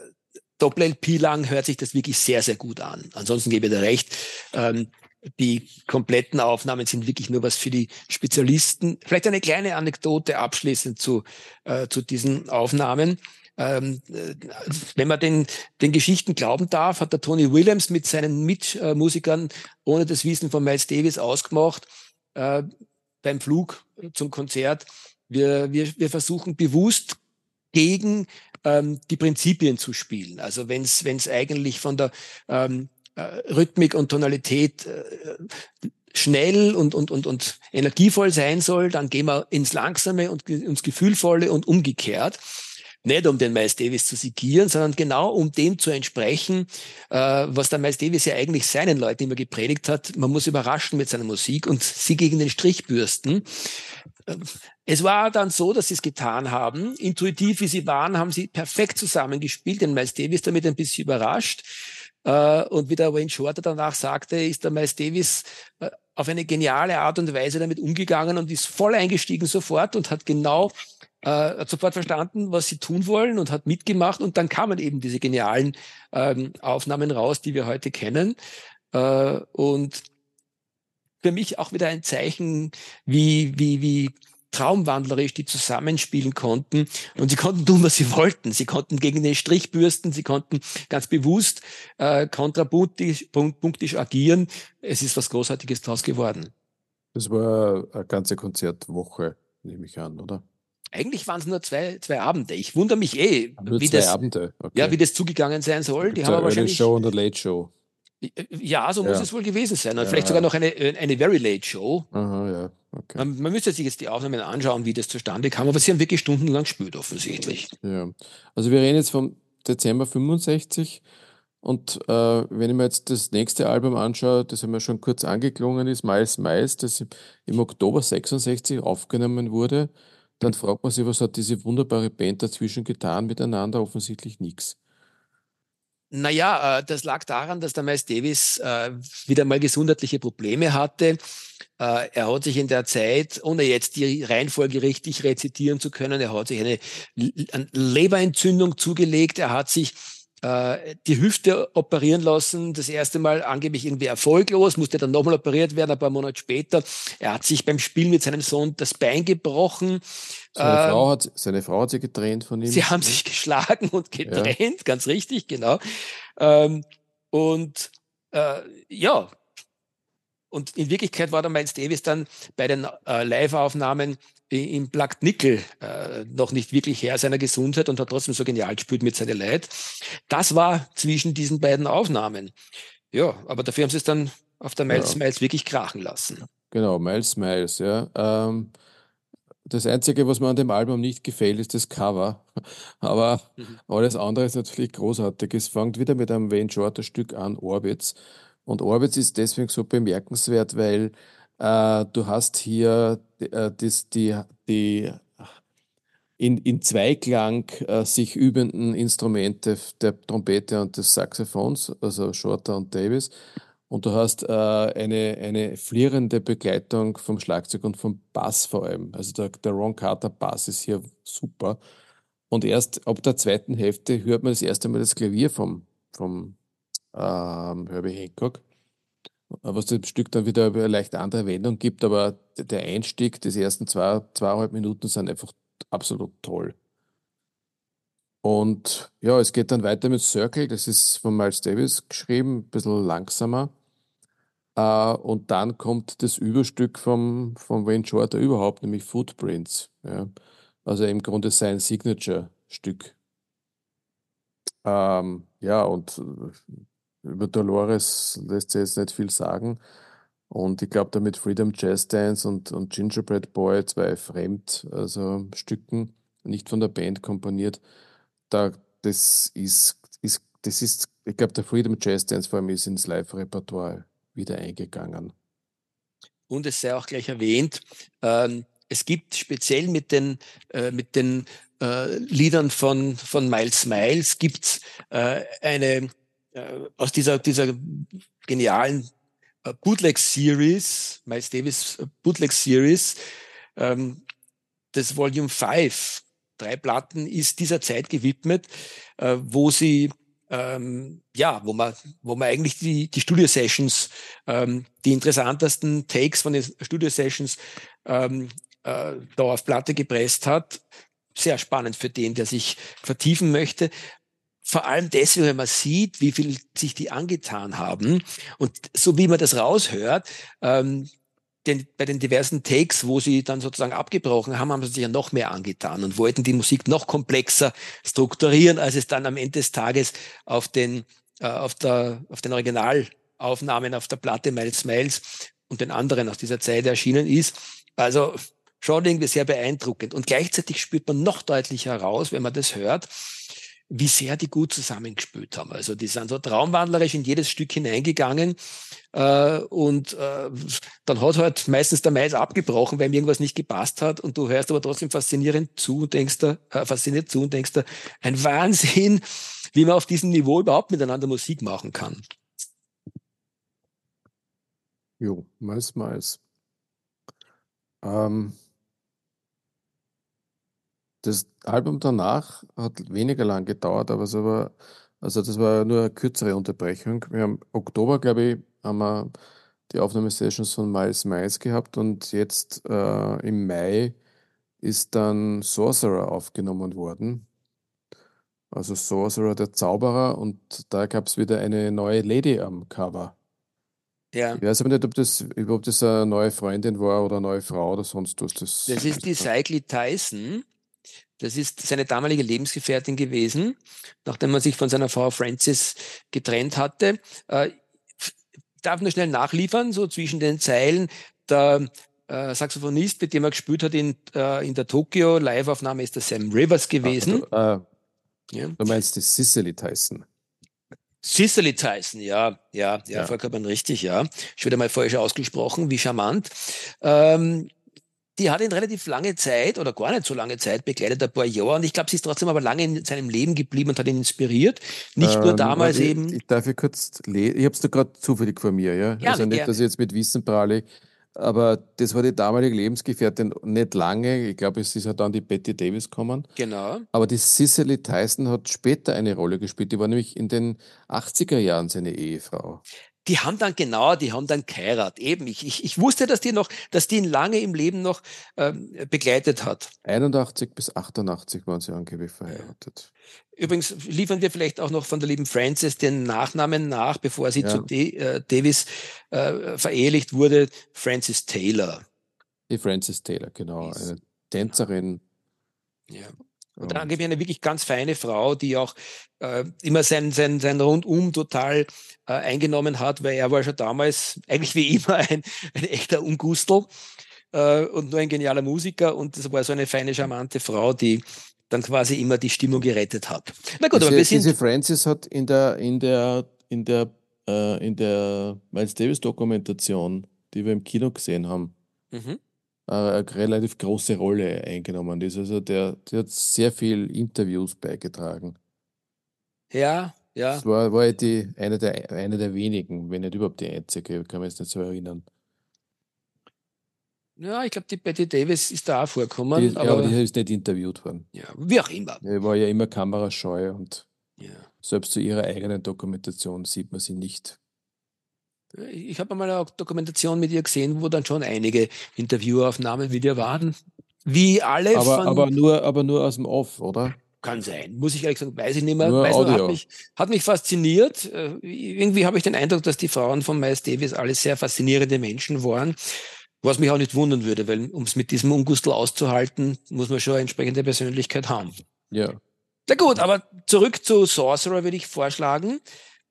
Doppel-LP lang hört sich das wirklich sehr, sehr gut an. Ansonsten gebe ich dir recht. Ähm, die kompletten Aufnahmen sind wirklich nur was für die Spezialisten. Vielleicht eine kleine Anekdote abschließend zu, äh, zu diesen Aufnahmen ähm, äh, wenn man den, den Geschichten glauben darf, hat der Tony Williams mit seinen Mitmusikern ohne das Wissen von Miles Davis ausgemacht äh, beim Flug zum Konzert. Wir, wir, wir versuchen bewusst gegen ähm, die Prinzipien zu spielen. Also wenn es eigentlich von der ähm, äh, Rhythmik und Tonalität äh, schnell und, und, und, und energievoll sein soll, dann gehen wir ins Langsame und ins Gefühlvolle und umgekehrt nicht um den Miles Davis zu sigieren, sondern genau um dem zu entsprechen, äh, was der Miles Davis ja eigentlich seinen Leuten immer gepredigt hat. Man muss überraschen mit seiner Musik und sie gegen den Strich bürsten. Äh, es war dann so, dass sie es getan haben. Intuitiv wie sie waren, haben sie perfekt zusammengespielt. Den Miles Davis damit ein bisschen überrascht. Äh, und wie der Wayne Shorter danach sagte, ist der Miles Davis äh, auf eine geniale Art und Weise damit umgegangen und ist voll eingestiegen sofort und hat genau äh, hat sofort verstanden, was sie tun wollen und hat mitgemacht und dann kamen eben diese genialen ähm, Aufnahmen raus, die wir heute kennen. Äh, und für mich auch wieder ein Zeichen, wie, wie, wie traumwandlerisch die zusammenspielen konnten. Und sie konnten tun, was sie wollten. Sie konnten gegen den Strich bürsten, sie konnten ganz bewusst äh, kontrapunktisch punktisch agieren. Es ist was Großartiges daraus geworden. Das war eine ganze Konzertwoche, nehme ich an, oder? Eigentlich waren es nur zwei, zwei Abende. Ich wundere mich eh, nur wie, das, Abende. Okay. ja, wie das zugegangen sein soll. Die haben wahrscheinlich. Show und eine Late Show. Ja, so ja. muss es wohl gewesen sein. Und ja. vielleicht sogar noch eine, eine Very Late Show. Aha, ja. Okay. Man, man, müsste sich jetzt die Aufnahmen anschauen, wie das zustande kam, aber sie haben wirklich stundenlang gespielt, offensichtlich. Ja. Also wir reden jetzt vom Dezember 65 und äh, wenn ich mir jetzt das nächste Album anschaue, das haben wir schon kurz angeklungen ist, Miles Miles, das im Oktober 66 aufgenommen wurde, dann fragt man sich, was hat diese wunderbare Band dazwischen getan miteinander? Offensichtlich nichts. Naja, äh, das lag daran, dass der Miles Davis äh, wieder mal gesundheitliche Probleme hatte. Äh, er hat sich in der Zeit, ohne jetzt die Reihenfolge richtig rezitieren zu können, er hat sich eine Leberentzündung zugelegt. Er hat sich die Hüfte operieren lassen, das erste Mal angeblich irgendwie erfolglos, musste dann nochmal operiert werden, ein paar Monate später. Er hat sich beim Spiel mit seinem Sohn das Bein gebrochen. Seine, ähm, Frau, hat, seine Frau hat sich getrennt von ihm. Sie haben sich geschlagen und getrennt, ja. ganz richtig, genau. Ähm, und äh, ja, und in Wirklichkeit war der Miles Davis dann bei den äh, Live-Aufnahmen im Plug Nickel äh, noch nicht wirklich Herr seiner Gesundheit und hat trotzdem so genial gespielt mit seiner Leid. Das war zwischen diesen beiden Aufnahmen. Ja, aber dafür haben sie es dann auf der Miles ja. Miles wirklich krachen lassen. Genau, Miles Miles, ja. Ähm, Das Einzige, was mir an dem Album nicht gefällt, ist das Cover. Aber mhm. alles andere ist natürlich großartig. Es fängt wieder mit einem Wayne Shorter Stück an, Orbits. Und Orbits ist deswegen so bemerkenswert, weil äh, du hast hier äh, das, die, die in, in Zweiklang äh, sich übenden Instrumente der Trompete und des Saxophons, also Shorter und Davis. Und du hast äh, eine, eine flirrende Begleitung vom Schlagzeug und vom Bass vor allem. Also der, der Ron Carter Bass ist hier super. Und erst ab der zweiten Hälfte hört man das erste Mal das Klavier vom, vom ähm, Herbie Hancock, was dem Stück dann wieder eine leicht andere Wendung gibt. Aber der Einstieg des ersten zwei, zweieinhalb Minuten sind einfach absolut toll. Und ja, es geht dann weiter mit Circle, das ist von Miles Davis geschrieben, ein bisschen langsamer. Äh, und dann kommt das Überstück vom, vom Wayne Shorter überhaupt, nämlich Footprints. Ja. Also im Grunde sein Signature-Stück. Ähm, ja, und über Dolores lässt sich jetzt nicht viel sagen. Und ich glaube, damit Freedom Jazz Dance und, und Gingerbread Boy, zwei Fremd, also nicht von der Band komponiert, da, das ist, ist, das ist, ich glaube, der Freedom Jazz Dance vor allem ist ins Live-Repertoire wieder eingegangen. Und es sei auch gleich erwähnt, ähm, es gibt speziell mit den, äh, mit den äh, Liedern von, von Miles Miles gibt äh, eine aus dieser, dieser genialen äh, Bootleg Series, Miles Davis äh, Bootleg Series, ähm, das Volume 5, drei Platten, ist dieser Zeit gewidmet, äh, wo sie ähm, ja, wo man, wo man eigentlich die, die Studio-Sessions, ähm, die interessantesten Takes von den Studio-Sessions ähm, äh, da auf Platte gepresst hat. Sehr spannend für den, der sich vertiefen möchte. Vor allem deswegen, wenn man sieht, wie viel sich die angetan haben. Und so wie man das raushört, ähm, den, bei den diversen Takes, wo sie dann sozusagen abgebrochen haben, haben sie sich ja noch mehr angetan und wollten die Musik noch komplexer strukturieren, als es dann am Ende des Tages auf den, äh, auf der, auf den Originalaufnahmen auf der Platte Miles Miles und den anderen aus dieser Zeit erschienen ist. Also schon irgendwie sehr beeindruckend. Und gleichzeitig spürt man noch deutlicher heraus, wenn man das hört, wie sehr die gut zusammengespielt haben. Also die sind so traumwandlerisch in jedes Stück hineingegangen äh, und äh, dann hat halt meistens der Mais abgebrochen, weil ihm irgendwas nicht gepasst hat und du hörst aber trotzdem faszinierend zu und denkst da, äh, fasziniert zu und denkst da, ein Wahnsinn, wie man auf diesem Niveau überhaupt miteinander Musik machen kann. Jo, Mais, Mais. Ähm, das Album danach hat weniger lang gedauert, aber es war, also das war nur eine kürzere Unterbrechung. Wir haben Oktober, glaube ich, haben wir die Aufnahmesessions von Miles Miles gehabt und jetzt äh, im Mai ist dann Sorcerer aufgenommen worden. Also Sorcerer, der Zauberer, und da gab es wieder eine neue Lady am Cover. Ja. Ich weiß aber nicht, ob das, ob das eine neue Freundin war oder eine neue Frau oder sonst was. Das, das ist die Cycli Tyson. Das ist seine damalige Lebensgefährtin gewesen, nachdem er sich von seiner Frau Francis getrennt hatte. Äh, darf nur schnell nachliefern, so zwischen den Zeilen. Der äh, Saxophonist, mit dem er gespielt hat in, äh, in der Tokyo Live-Aufnahme, ist der Sam Rivers ah, gewesen. Ah, du, ja. du meinst die Cicely Tyson? Cicely Tyson, ja, ja, ja, ja, vollkommen richtig, ja. Ich wieder mal falsch ausgesprochen, wie charmant. Ähm, die hat ihn relativ lange Zeit oder gar nicht so lange Zeit begleitet, ein paar Jahre. Und ich glaube, sie ist trotzdem aber lange in seinem Leben geblieben und hat ihn inspiriert. Nicht ähm, nur damals ich, eben. Ich darf ich kurz lesen. Ich habe es da gerade zufällig vor mir, ja. Gerne, also nicht, dass ich jetzt mit Wissen prahle. Aber das war die damalige Lebensgefährtin nicht lange. Ich glaube, es ist ja dann die Betty Davis gekommen. Genau. Aber die Cicely Tyson hat später eine Rolle gespielt. Die war nämlich in den 80er Jahren seine Ehefrau die haben dann genau, die haben dann geheiratet. Eben, ich, ich, ich wusste, dass die noch, dass die ihn lange im Leben noch ähm, begleitet hat. 81 bis 88 waren sie angeblich verheiratet. Übrigens liefern wir vielleicht auch noch von der lieben Frances den Nachnamen nach, bevor sie ja. zu D äh, Davis äh, verehelicht wurde, Frances Taylor. Die Frances Taylor, genau. Eine Tänzerin. Ja. Und dann gebe ich eine wirklich ganz feine Frau, die auch äh, immer sein, sein, sein Rundum total äh, eingenommen hat, weil er war schon damals eigentlich wie immer ein, ein echter Ungustel. äh, und nur ein genialer Musiker und das war so eine feine, charmante Frau, die dann quasi immer die Stimmung gerettet hat. Na gut, diese, aber wir sind. Diese Francis hat in der, in der, in der, äh, in der Miles Davis Dokumentation, die wir im Kino gesehen haben, mhm. Äh, eine relativ große Rolle eingenommen. Das also der, der hat sehr viel Interviews beigetragen. Ja, ja. Das war, war die, eine, der, eine der wenigen, wenn nicht überhaupt die einzige, kann man jetzt nicht so erinnern. Ja, ich glaube, die Betty Davis ist da auch vorgekommen. Die, aber, ja, aber die ist nicht interviewt worden. Ja, wie auch immer. Die war ja immer kamerascheu und ja. selbst zu ihrer eigenen Dokumentation sieht man sie nicht. Ich habe mal eine Dokumentation mit ihr gesehen, wo dann schon einige Interviewaufnahmen mit ihr waren. Wie alle aber, von. Aber nur, aber nur aus dem Off, oder? Kann sein. Muss ich ehrlich sagen, weiß ich nicht mehr. Nur weiß Audio. Hat, mich, hat mich fasziniert. Äh, irgendwie habe ich den Eindruck, dass die Frauen von Miles Davis alle sehr faszinierende Menschen waren. Was mich auch nicht wundern würde, weil um es mit diesem Ungustel auszuhalten, muss man schon eine entsprechende Persönlichkeit haben. Ja. Na gut, aber zurück zu Sorcerer würde ich vorschlagen.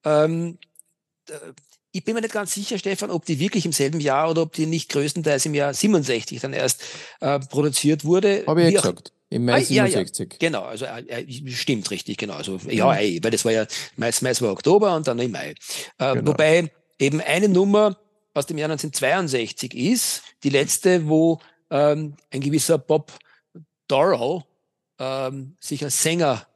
Ähm, ich bin mir nicht ganz sicher, Stefan, ob die wirklich im selben Jahr oder ob die nicht größtenteils im Jahr 67 dann erst äh, produziert wurde. Habe ich ja gesagt. Im Mai ah, 67. Ja, ja. Genau, also äh, stimmt richtig, genau. Also ja, ey, weil das war ja meist, meist war Oktober und dann im Mai. Äh, genau. Wobei eben eine Nummer aus dem Jahr 1962 ist, die letzte, wo ähm, ein gewisser Bob Dorrow ähm, sich als Sänger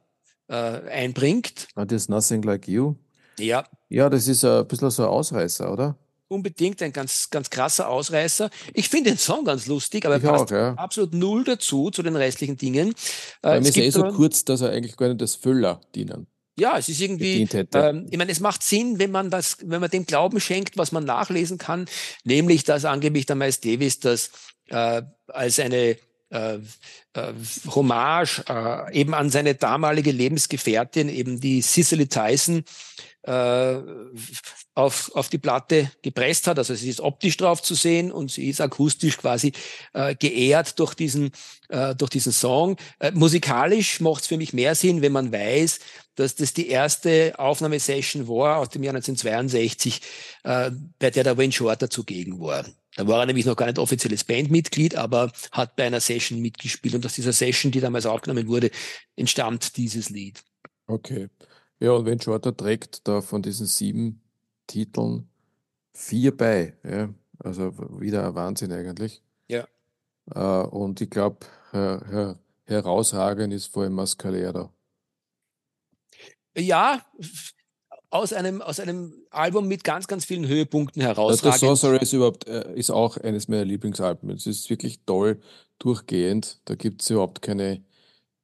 äh, einbringt. That is Nothing Like You. Ja. Ja, das ist ein bisschen so ein Ausreißer, oder? Unbedingt ein ganz, ganz krasser Ausreißer. Ich finde den Song ganz lustig, aber er passt auch, ja. absolut null dazu, zu den restlichen Dingen. Äh, es ist eh so kurz, dass er eigentlich gar nicht als Füller dienen. Ja, es ist irgendwie, ähm, ich meine, es macht Sinn, wenn man das, wenn man dem Glauben schenkt, was man nachlesen kann, nämlich, dass angeblich der Miles Davis das äh, als eine äh, äh, Hommage äh, eben an seine damalige Lebensgefährtin, eben die Cicely Tyson, äh, auf, auf die Platte gepresst hat. Also sie ist optisch drauf zu sehen und sie ist akustisch quasi äh, geehrt durch diesen, äh, durch diesen Song. Äh, musikalisch macht es für mich mehr Sinn, wenn man weiß, dass das die erste Aufnahmesession war aus dem Jahr 1962, äh, bei der der Wayne Shorter zugegen war. Da war er nämlich noch gar nicht offizielles Bandmitglied, aber hat bei einer Session mitgespielt. Und aus dieser Session, die damals aufgenommen wurde, entstammt dieses Lied. Okay. Ja, und wenn Shorter trägt da von diesen sieben Titeln vier bei. Ja? Also wieder ein Wahnsinn eigentlich. Ja. Äh, und ich glaube, her, her, herausragend ist vor allem Mascalera. Ja, aus einem, aus einem Album mit ganz, ganz vielen Höhepunkten herausragend. The Sorcerer ist überhaupt, äh, ist auch eines meiner Lieblingsalben. Es ist wirklich toll durchgehend. Da gibt es überhaupt keine,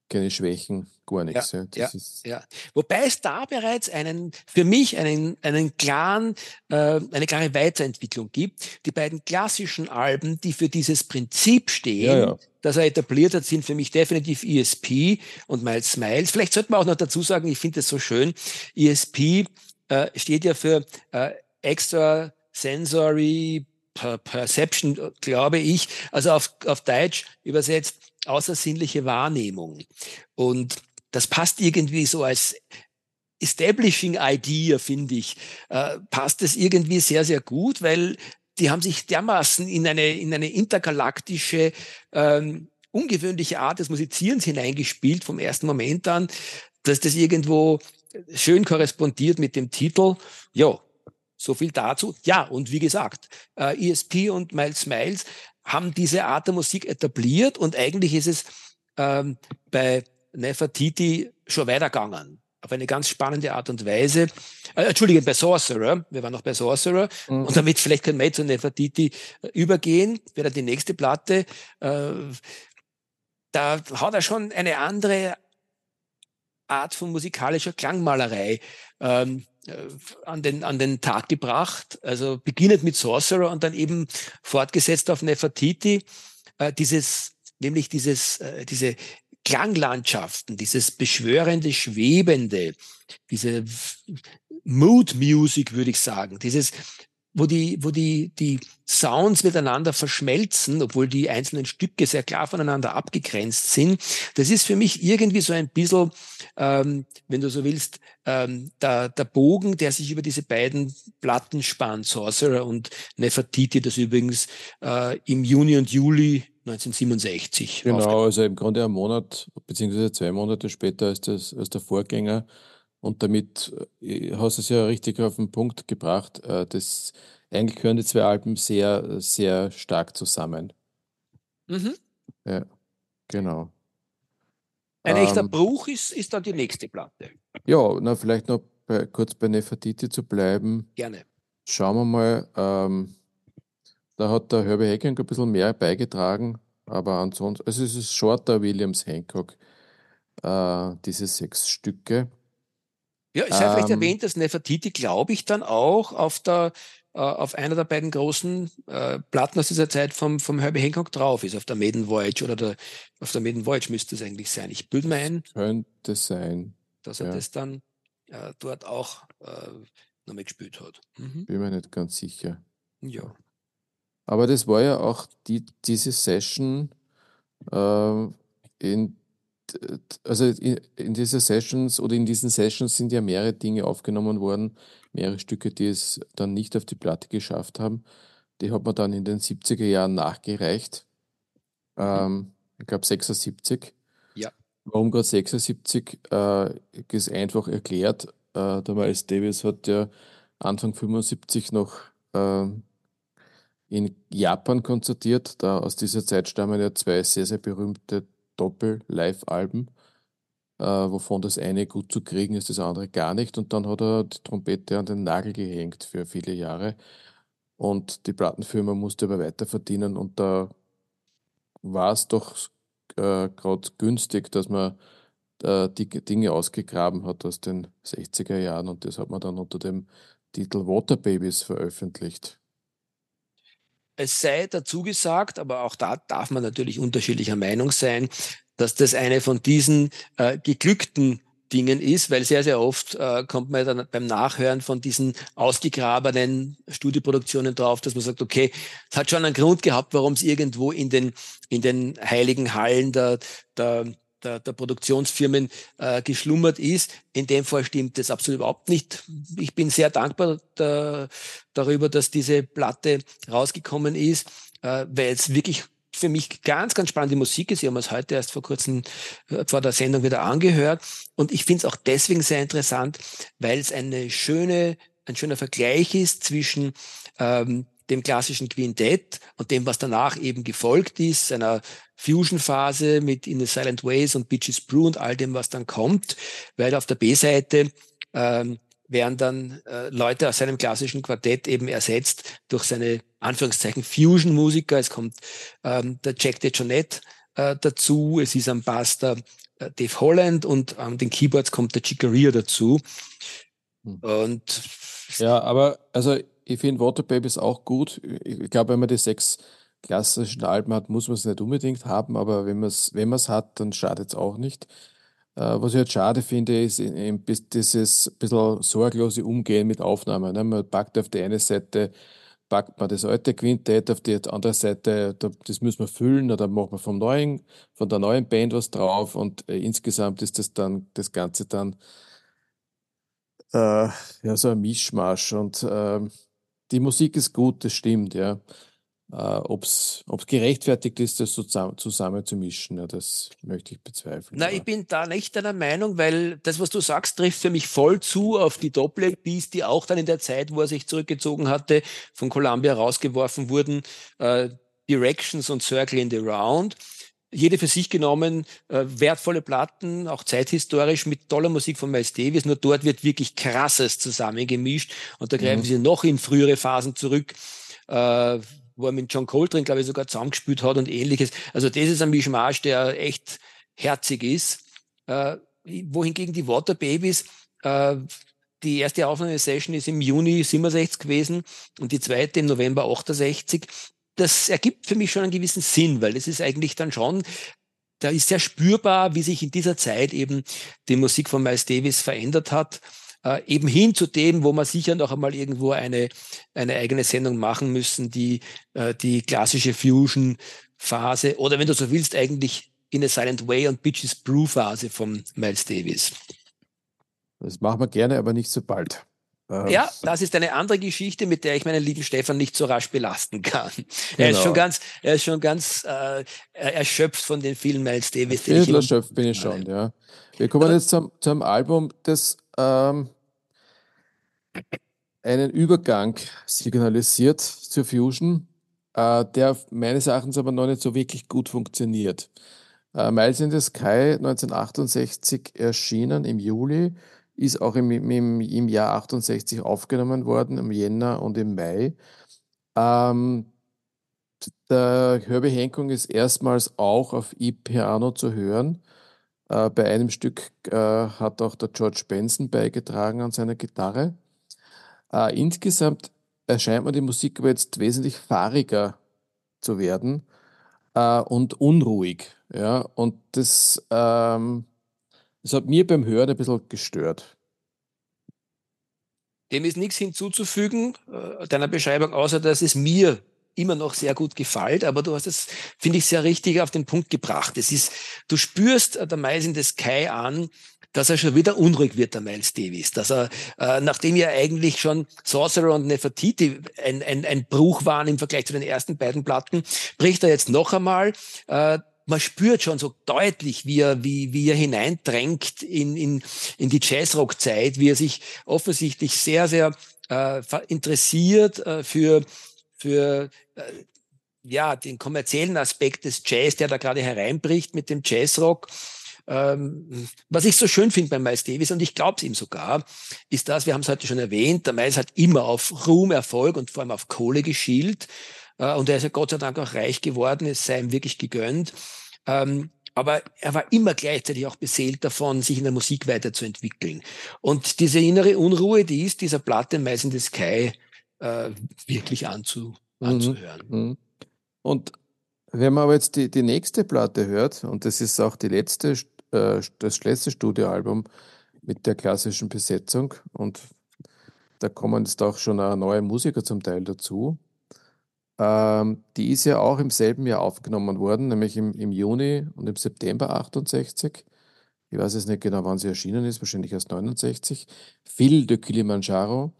keine Schwächen gar nichts. Ja, ja, ja, Wobei es da bereits einen, für mich einen, einen klaren, äh, eine klare Weiterentwicklung gibt. Die beiden klassischen Alben, die für dieses Prinzip stehen, ja, das er etabliert hat, sind für mich definitiv ESP und Miles Smiles. Vielleicht sollte man auch noch dazu sagen, ich finde es so schön, ESP äh, steht ja für äh, Extra Sensory Perception, glaube ich, also auf, auf Deutsch übersetzt außersinnliche Wahrnehmung. Und das passt irgendwie so als Establishing Idea, finde ich, äh, passt es irgendwie sehr, sehr gut, weil die haben sich dermaßen in eine, in eine intergalaktische, ähm, ungewöhnliche Art des Musizierens hineingespielt vom ersten Moment an, dass das irgendwo schön korrespondiert mit dem Titel. Ja, so viel dazu. Ja, und wie gesagt, äh, ESP und Miles Miles haben diese Art der Musik etabliert und eigentlich ist es ähm, bei Nefertiti schon weitergegangen. Auf eine ganz spannende Art und Weise. Äh, Entschuldige, bei Sorcerer. Wir waren noch bei Sorcerer. Mhm. Und damit vielleicht können wir zu Nefertiti äh, übergehen. Wäre die nächste Platte. Äh, da hat er schon eine andere Art von musikalischer Klangmalerei ähm, äh, an, den, an den Tag gebracht. Also beginnend mit Sorcerer und dann eben fortgesetzt auf Nefertiti. Äh, dieses, nämlich dieses, äh, diese Klanglandschaften, dieses beschwörende, schwebende, diese Mood Music, würde ich sagen, dieses, wo die, wo die, die Sounds miteinander verschmelzen, obwohl die einzelnen Stücke sehr klar voneinander abgegrenzt sind. Das ist für mich irgendwie so ein bisschen ähm, wenn du so willst, ähm, der, der Bogen, der sich über diese beiden Platten spannt, Sorcerer und Nefertiti, das übrigens äh, im Juni und Juli 1967. Genau, also im Grunde ein Monat beziehungsweise zwei Monate später als, das, als der Vorgänger. Und damit äh, hast du es ja richtig auf den Punkt gebracht. Äh, das, eigentlich gehören die zwei Alben sehr, sehr stark zusammen. Mhm. Ja, genau. Ein echter ähm, Bruch ist, ist dann die nächste Platte. Ja, na, vielleicht noch bei, kurz bei Nefertiti zu bleiben. Gerne. Schauen wir mal. Ähm, da hat der Herbie Hancock ein bisschen mehr beigetragen, aber ansonsten, also es ist shorter Williams Hancock, äh, diese sechs Stücke. Ja, sei ähm, vielleicht erwähnt, dass Nefertiti, glaube ich, dann auch auf der äh, auf einer der beiden großen äh, Platten aus dieser Zeit vom, vom Herbie Hancock drauf ist, auf der Maiden Voyage oder der, auf der Maiden Voyage müsste es eigentlich sein. Ich bilde mir ein. Könnte sein. Dass er ja. das dann äh, dort auch äh, noch mitgespielt hat. Mhm. Bin mir nicht ganz sicher. Ja. Aber das war ja auch die, diese Session, äh, in, also in, dieser Sessions oder in diesen Sessions sind ja mehrere Dinge aufgenommen worden, mehrere Stücke, die es dann nicht auf die Platte geschafft haben. Die hat man dann in den 70er Jahren nachgereicht. Ähm, ich glaube 76. Ja. Warum gerade 76? Äh, ist einfach erklärt. Äh, der Miles Davis hat ja Anfang 75 noch äh, in Japan konzertiert. Da aus dieser Zeit stammen ja zwei sehr, sehr berühmte Doppel-Live-Alben äh, wovon das eine gut zu kriegen ist, das andere gar nicht. Und dann hat er die Trompete an den Nagel gehängt für viele Jahre. Und die Plattenfirma musste aber weiter verdienen. Und da war es doch äh, gerade günstig, dass man äh, die Dinge ausgegraben hat aus den 60er Jahren. Und das hat man dann unter dem Titel Water Babies veröffentlicht. Es sei dazu gesagt, aber auch da darf man natürlich unterschiedlicher Meinung sein, dass das eine von diesen äh, geglückten Dingen ist, weil sehr, sehr oft äh, kommt man dann beim Nachhören von diesen ausgegrabenen Studioproduktionen drauf, dass man sagt, okay, es hat schon einen Grund gehabt, warum es irgendwo in den, in den heiligen Hallen der, der, der, der Produktionsfirmen äh, geschlummert ist. In dem Fall stimmt das absolut überhaupt nicht. Ich bin sehr dankbar da, darüber, dass diese Platte rausgekommen ist, äh, weil es wirklich für mich ganz, ganz spannende Musik ist. Ich habe es heute erst vor kurzem äh, vor der Sendung wieder angehört. Und ich finde es auch deswegen sehr interessant, weil es eine schöne, ein schöner Vergleich ist zwischen ähm, dem klassischen Quintett und dem, was danach eben gefolgt ist, einer Fusion-Phase mit In the Silent Ways und Bitches Brew und all dem, was dann kommt, weil auf der B-Seite ähm, werden dann äh, Leute aus seinem klassischen Quartett eben ersetzt durch seine Anführungszeichen Fusion-Musiker. Es kommt ähm, der Jack DeJohnette äh, dazu, es ist am Bass der äh, Dave Holland und an den Keyboards kommt der Chicoria dazu. Hm. Und ja, aber also ich finde Water Babies auch gut. Ich glaube, wenn man die sechs klassischen Alben hat, muss man es nicht unbedingt haben, aber wenn man es wenn hat, dann schadet es auch nicht. Äh, was ich jetzt schade finde, ist dieses bisschen sorglose Umgehen mit Aufnahmen. Ne? Man packt auf die eine Seite packt man das alte Quintett, auf die andere Seite, das müssen wir füllen, oder macht man vom neuen, von der neuen Band was drauf und äh, insgesamt ist das dann, das Ganze dann äh, ja, so ein Mischmasch und äh, die Musik ist gut, das stimmt, ja. Äh, Ob es gerechtfertigt ist, das zusammen, zusammen zu mischen, ja, das möchte ich bezweifeln. Na, ich bin da nicht deiner Meinung, weil das, was du sagst, trifft für mich voll zu auf die Doppel-LPs, die auch dann in der Zeit, wo er sich zurückgezogen hatte, von Columbia rausgeworfen wurden, äh, Directions und Circle in the Round. Jede für sich genommen äh, wertvolle Platten, auch zeithistorisch mit toller Musik von Miles Davis. Nur dort wird wirklich krasses zusammengemischt und da greifen mhm. sie noch in frühere Phasen zurück. Äh, wo er mit John Coltrane, glaube ich, sogar zusammengespielt hat und ähnliches. Also das ist ein Mischmasch, der echt herzig ist. Äh, wohingegen die Water Babies, äh, die erste Aufnahmesession ist im Juni 67 gewesen und die zweite im November 68. Das ergibt für mich schon einen gewissen Sinn, weil das ist eigentlich dann schon, da ist sehr spürbar, wie sich in dieser Zeit eben die Musik von Miles Davis verändert hat äh, eben hin zu dem, wo man sicher noch einmal irgendwo eine, eine eigene Sendung machen müssen, die, äh, die klassische Fusion-Phase oder wenn du so willst, eigentlich In a Silent Way und Bitches Brew Phase von Miles Davis. Das machen wir gerne, aber nicht so bald. Ähm, ja, das ist eine andere Geschichte, mit der ich meinen lieben Stefan nicht so rasch belasten kann. Genau. Er ist schon genau. ganz, er ist schon ganz äh, erschöpft von den vielen Miles Davis. Ein bisschen erschöpft bin ich schon, ja. Wir kommen jetzt zum, zum Album, das ähm, einen Übergang signalisiert zur Fusion, äh, der meines Erachtens aber noch nicht so wirklich gut funktioniert. Äh, Miles in the Sky 1968 erschienen im Juli ist auch im, im, im Jahr 68 aufgenommen worden, im Jänner und im Mai. Ähm, der Herbie Hancock ist erstmals auch auf E-Piano zu hören. Äh, bei einem Stück äh, hat auch der George Benson beigetragen an seiner Gitarre. Äh, insgesamt erscheint mir die Musik aber jetzt wesentlich fahriger zu werden äh, und unruhig. Ja? Und das ähm, das hat mir beim Hören ein bisschen gestört. Dem ist nichts hinzuzufügen, äh, deiner Beschreibung, außer dass es mir immer noch sehr gut gefällt, aber du hast es, finde ich, sehr richtig auf den Punkt gebracht. Es ist, du spürst äh, der Mais in the Sky an, dass er schon wieder unruhig wird, der Miles Davis. Dass er, äh, nachdem ja eigentlich schon Sorcerer und Nefertiti ein, ein, ein Bruch waren im Vergleich zu den ersten beiden Platten, bricht er jetzt noch einmal. Äh, man spürt schon so deutlich, wie er, wie, wie er hineindrängt in, in, in die Jazzrock-Zeit, wie er sich offensichtlich sehr, sehr äh, interessiert äh, für, für äh, ja, den kommerziellen Aspekt des Jazz, der da gerade hereinbricht mit dem Jazzrock. Ähm, was ich so schön finde bei Miles Davis, und ich glaube es ihm sogar, ist das, wir haben es heute schon erwähnt, der Miles hat immer auf Ruhm, Erfolg und vor allem auf Kohle geschielt. Äh, und er ist ja Gott sei Dank auch reich geworden, es sei ihm wirklich gegönnt. Ähm, aber er war immer gleichzeitig auch beseelt davon, sich in der Musik weiterzuentwickeln. Und diese innere Unruhe, die ist dieser Platte Mais in the Sky äh, wirklich anzu, mhm. anzuhören. Mhm. Und wenn man aber jetzt die, die nächste Platte hört, und das ist auch die letzte, äh, das letzte Studioalbum mit der klassischen Besetzung, und da kommen jetzt auch schon neue Musiker zum Teil dazu, ähm, die ist ja auch im selben Jahr aufgenommen worden, nämlich im, im Juni und im September 68. Ich weiß jetzt nicht genau, wann sie erschienen ist, wahrscheinlich erst 69. Phil de Kilimanjaro,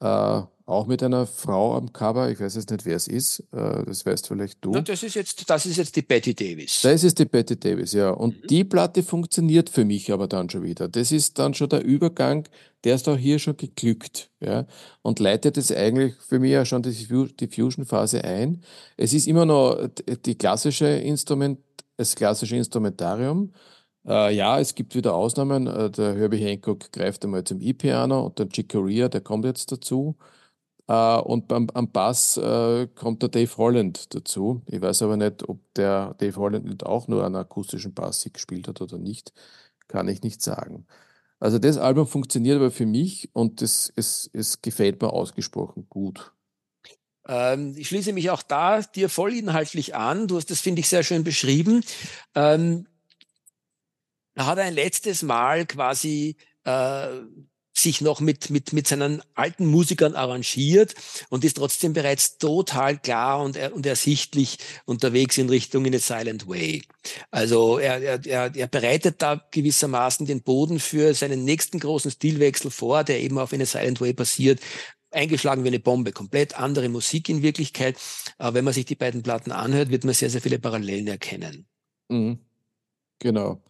äh, auch mit einer Frau am Cover. Ich weiß jetzt nicht, wer es ist. Äh, das weißt vielleicht du. Na, das, ist jetzt, das ist jetzt die Betty Davis. Das ist die Betty Davis, ja. Und mhm. die Platte funktioniert für mich aber dann schon wieder. Das ist dann schon der Übergang, der ist auch hier schon geglückt. Ja, und leitet es eigentlich für mich ja schon die, die Fusion-Phase ein. Es ist immer noch die klassische Instrument, das klassische Instrumentarium. Äh, ja, es gibt wieder Ausnahmen. Äh, der Herbie Hancock greift einmal zum E-Piano und der Chick Corea, der kommt jetzt dazu. Uh, und beim, am Bass uh, kommt der Dave Holland dazu. Ich weiß aber nicht, ob der Dave Holland nicht auch nur einen akustischen Bass gespielt hat oder nicht. Kann ich nicht sagen. Also das Album funktioniert aber für mich und es, es, es gefällt mir ausgesprochen gut. Ähm, ich schließe mich auch da dir vollinhaltlich an. Du hast das, finde ich, sehr schön beschrieben. Ähm, er hat ein letztes Mal quasi äh, sich noch mit, mit, mit seinen alten Musikern arrangiert und ist trotzdem bereits total klar und, und ersichtlich unterwegs in Richtung in a Silent Way. Also er, er, er, er bereitet da gewissermaßen den Boden für seinen nächsten großen Stilwechsel vor, der eben auf in a Silent Way passiert, eingeschlagen wie eine Bombe, komplett andere Musik in Wirklichkeit. Aber wenn man sich die beiden Platten anhört, wird man sehr, sehr viele Parallelen erkennen. Mhm. Genau.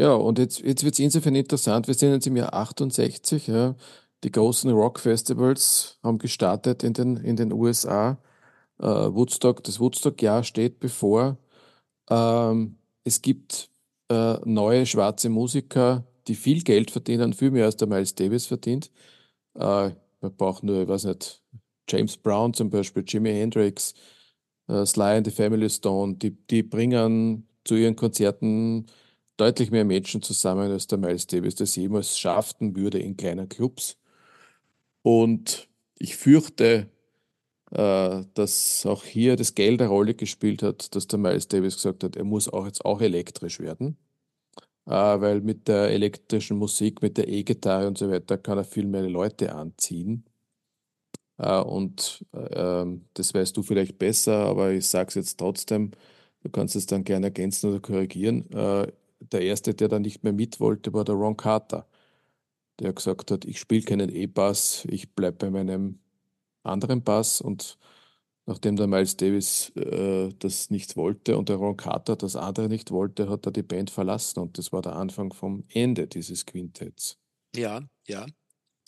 Ja, und jetzt, jetzt wird es insofern interessant. Wir sind jetzt im Jahr 68. Ja. Die großen Rock-Festivals haben gestartet in den, in den USA. Äh, Woodstock, das Woodstock-Jahr steht bevor. Ähm, es gibt äh, neue schwarze Musiker, die viel Geld verdienen, viel mehr als der Miles Davis verdient. Äh, man braucht nur, ich weiß nicht, James Brown zum Beispiel, Jimi Hendrix, äh, Sly and the Family Stone, die, die bringen zu ihren Konzerten deutlich mehr Menschen zusammen, als der Miles Davis das jemals schaffen würde in kleinen Clubs. Und ich fürchte, äh, dass auch hier das Geld eine Rolle gespielt hat, dass der Miles Davis gesagt hat, er muss auch jetzt auch elektrisch werden. Äh, weil mit der elektrischen Musik, mit der E-Gitarre und so weiter kann er viel mehr Leute anziehen. Äh, und ähm, das weißt du vielleicht besser, aber ich sage es jetzt trotzdem, Du kannst es dann gerne ergänzen oder korrigieren. Der erste, der da nicht mehr mit wollte, war der Ron Carter, der gesagt hat, ich spiele keinen E-Bass, ich bleibe bei meinem anderen Bass und nachdem der Miles Davis äh, das nicht wollte und der Ron Carter das andere nicht wollte, hat er die Band verlassen und das war der Anfang vom Ende dieses Quintetts. Ja, ja.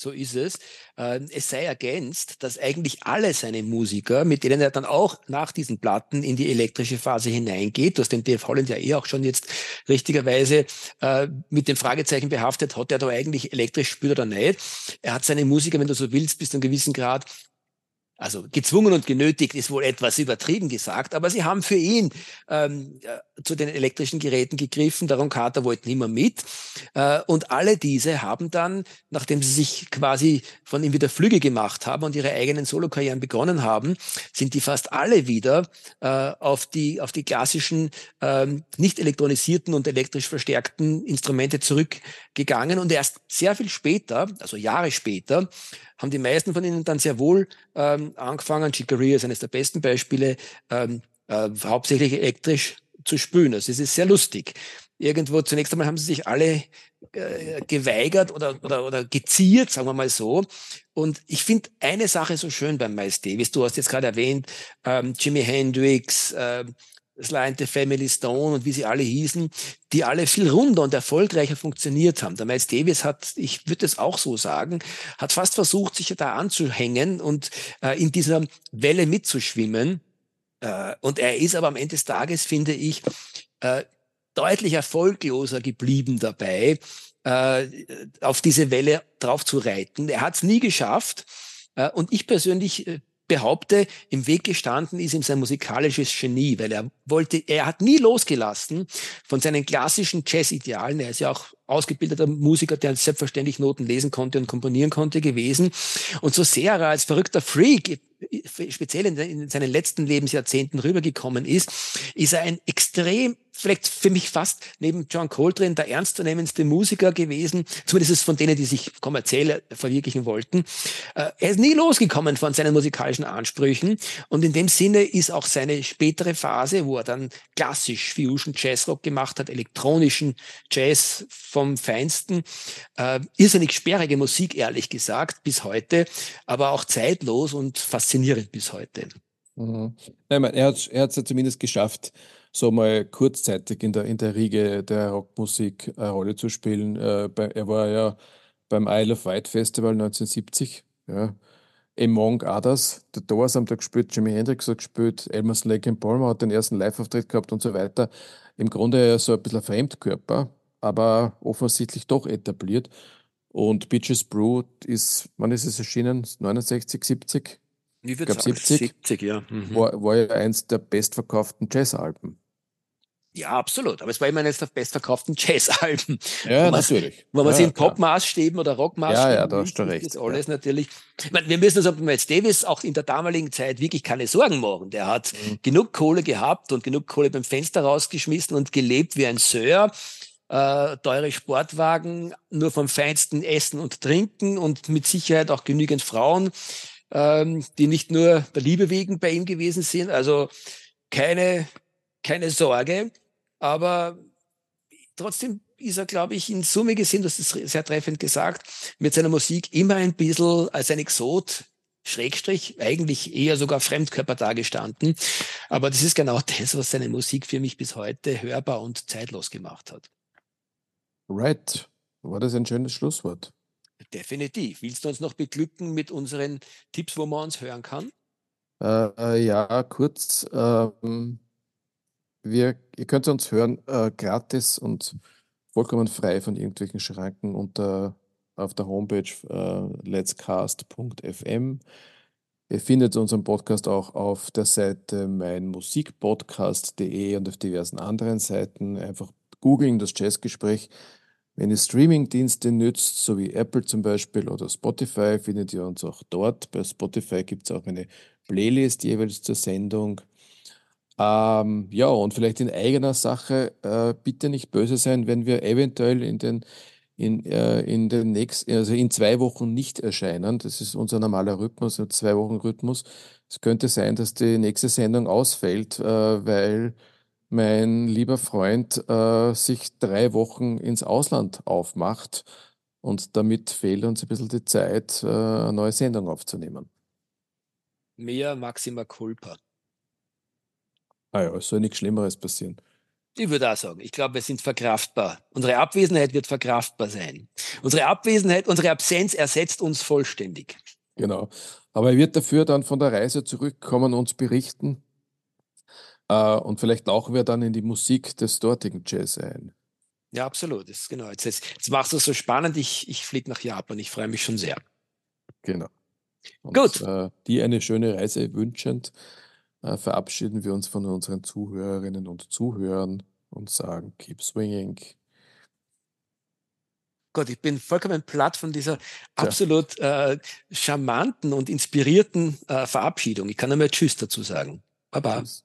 So ist es. Ähm, es sei ergänzt, dass eigentlich alle seine Musiker, mit denen er dann auch nach diesen Platten in die elektrische Phase hineingeht, hast den Dave Holland ja eh auch schon jetzt richtigerweise äh, mit dem Fragezeichen behaftet, hat er da eigentlich elektrisch spürt oder nicht. Er hat seine Musiker, wenn du so willst, bis zu einem gewissen Grad also gezwungen und genötigt ist wohl etwas übertrieben gesagt, aber sie haben für ihn ähm, äh, zu den elektrischen Geräten gegriffen. Darum Carter wollte nicht mehr mit. Äh, und alle diese haben dann, nachdem sie sich quasi von ihm wieder Flüge gemacht haben und ihre eigenen Solokarrieren begonnen haben, sind die fast alle wieder äh, auf die auf die klassischen ähm, nicht elektronisierten und elektrisch verstärkten Instrumente zurückgegangen und erst sehr viel später, also Jahre später, haben die meisten von ihnen dann sehr wohl ähm, angefangen, Chicoria ist eines der besten Beispiele, ähm, äh, hauptsächlich elektrisch zu spülen. Also es ist sehr lustig. Irgendwo zunächst einmal haben sie sich alle äh, geweigert oder, oder, oder geziert, sagen wir mal so. Und ich finde eine Sache so schön beim Miles Davis. Du hast jetzt gerade erwähnt, ähm, Jimi Hendrix, äh, The Family Stone und wie sie alle hießen, die alle viel runder und erfolgreicher funktioniert haben. Der Miles Davis hat, ich würde es auch so sagen, hat fast versucht, sich da anzuhängen und äh, in dieser Welle mitzuschwimmen. Äh, und er ist aber am Ende des Tages, finde ich, äh, deutlich erfolgloser geblieben dabei, äh, auf diese Welle drauf zu reiten. Er hat es nie geschafft. Äh, und ich persönlich äh, behaupte, im Weg gestanden ist ihm sein musikalisches Genie, weil er wollte, er hat nie losgelassen von seinen klassischen Jazz-Idealen. Er ist ja auch ausgebildeter Musiker, der selbstverständlich Noten lesen konnte und komponieren konnte gewesen. Und so sehr er als verrückter Freak speziell in, in seinen letzten Lebensjahrzehnten rübergekommen ist, ist er ein extrem vielleicht für mich fast neben John Coltrane der ernstzunehmendste Musiker gewesen, zumindest von denen, die sich kommerziell verwirklichen wollten. Äh, er ist nie losgekommen von seinen musikalischen Ansprüchen und in dem Sinne ist auch seine spätere Phase, wo er dann klassisch Fusion Jazzrock gemacht hat, elektronischen Jazz vom Feinsten, äh, irrsinnig sperrige Musik, ehrlich gesagt, bis heute, aber auch zeitlos und faszinierend bis heute. Mhm. Nein, er hat es ja zumindest geschafft, so mal kurzzeitig in der, in der Riege der Rockmusik eine Rolle zu spielen. Äh, bei, er war ja beim Isle of Wight Festival 1970, ja, Among Others. Der Doors haben da gespielt, Jimi Hendrix hat gespielt, Elmerson Lake and Palmer hat den ersten Live-Auftritt gehabt und so weiter. Im Grunde ja so ein bisschen ein Fremdkörper, aber offensichtlich doch etabliert. Und Beaches Brew ist, wann ist es erschienen? 69, 70? Ich würde sagen 70, 70 ja. Mhm. War, war ja eins der bestverkauften Jazzalben. Ja, absolut. Aber es war immer eines der bestverkauften Jazzalben. Ja, natürlich. Wenn man ja, sie in Popmaßstäben oder Rockmaßstäben Ja, ja, da hast du recht. ist alles ja. natürlich. Ich meine, wir müssen uns aber Miles Davis auch in der damaligen Zeit wirklich keine Sorgen machen. Der hat mhm. genug Kohle gehabt und genug Kohle beim Fenster rausgeschmissen und gelebt wie ein Sir. Äh, teure Sportwagen, nur vom feinsten Essen und Trinken und mit Sicherheit auch genügend Frauen, ähm, die nicht nur der Liebe wegen bei ihm gewesen sind. Also keine, keine Sorge. Aber trotzdem ist er, glaube ich, in Summe gesehen, das ist sehr treffend gesagt, mit seiner Musik immer ein bisschen als ein Exot Schrägstrich, eigentlich eher sogar Fremdkörper dargestanden. Aber das ist genau das, was seine Musik für mich bis heute hörbar und zeitlos gemacht hat. Right. War das ein schönes Schlusswort? Definitiv. Willst du uns noch beglücken mit unseren Tipps, wo man uns hören kann? Äh, äh ja, kurz. Ähm, wir, ihr könnt uns hören äh, gratis und vollkommen frei von irgendwelchen Schranken unter auf der Homepage äh, letscast.fm. Ihr findet unseren Podcast auch auf der Seite meinmusikpodcast.de und auf diversen anderen Seiten. Einfach googeln das Jazzgespräch. Wenn ihr Streamingdienste nützt, so wie Apple zum Beispiel oder Spotify, findet ihr uns auch dort. Bei Spotify gibt es auch eine Playlist jeweils zur Sendung. Ähm, ja, und vielleicht in eigener Sache, äh, bitte nicht böse sein, wenn wir eventuell in den, in, äh, in den nächsten, also in zwei Wochen nicht erscheinen. Das ist unser normaler Rhythmus, ein zwei Wochen Rhythmus. Es könnte sein, dass die nächste Sendung ausfällt, äh, weil mein lieber Freund äh, sich drei Wochen ins Ausland aufmacht und damit fehlt uns ein bisschen die Zeit, äh, eine neue Sendung aufzunehmen. Mehr Maxima Culpa. Ah ja, es soll nichts Schlimmeres passieren. Ich würde auch sagen, ich glaube, wir sind verkraftbar. Unsere Abwesenheit wird verkraftbar sein. Unsere Abwesenheit, unsere Absenz ersetzt uns vollständig. Genau. Aber er wird dafür dann von der Reise zurückkommen und uns berichten. Äh, und vielleicht tauchen wir dann in die Musik des dortigen Jazz ein. Ja, absolut. Das ist genau. Jetzt, jetzt, machst du es so spannend. Ich, ich fliege nach Japan. Ich freue mich schon sehr. Genau. Und, Gut. Äh, die eine schöne Reise wünschend, äh, verabschieden wir uns von unseren Zuhörerinnen und Zuhörern und sagen, keep swinging. Gott, ich bin vollkommen platt von dieser absolut äh, charmanten und inspirierten äh, Verabschiedung. Ich kann nur mehr Tschüss dazu sagen. Baba. Tschüss.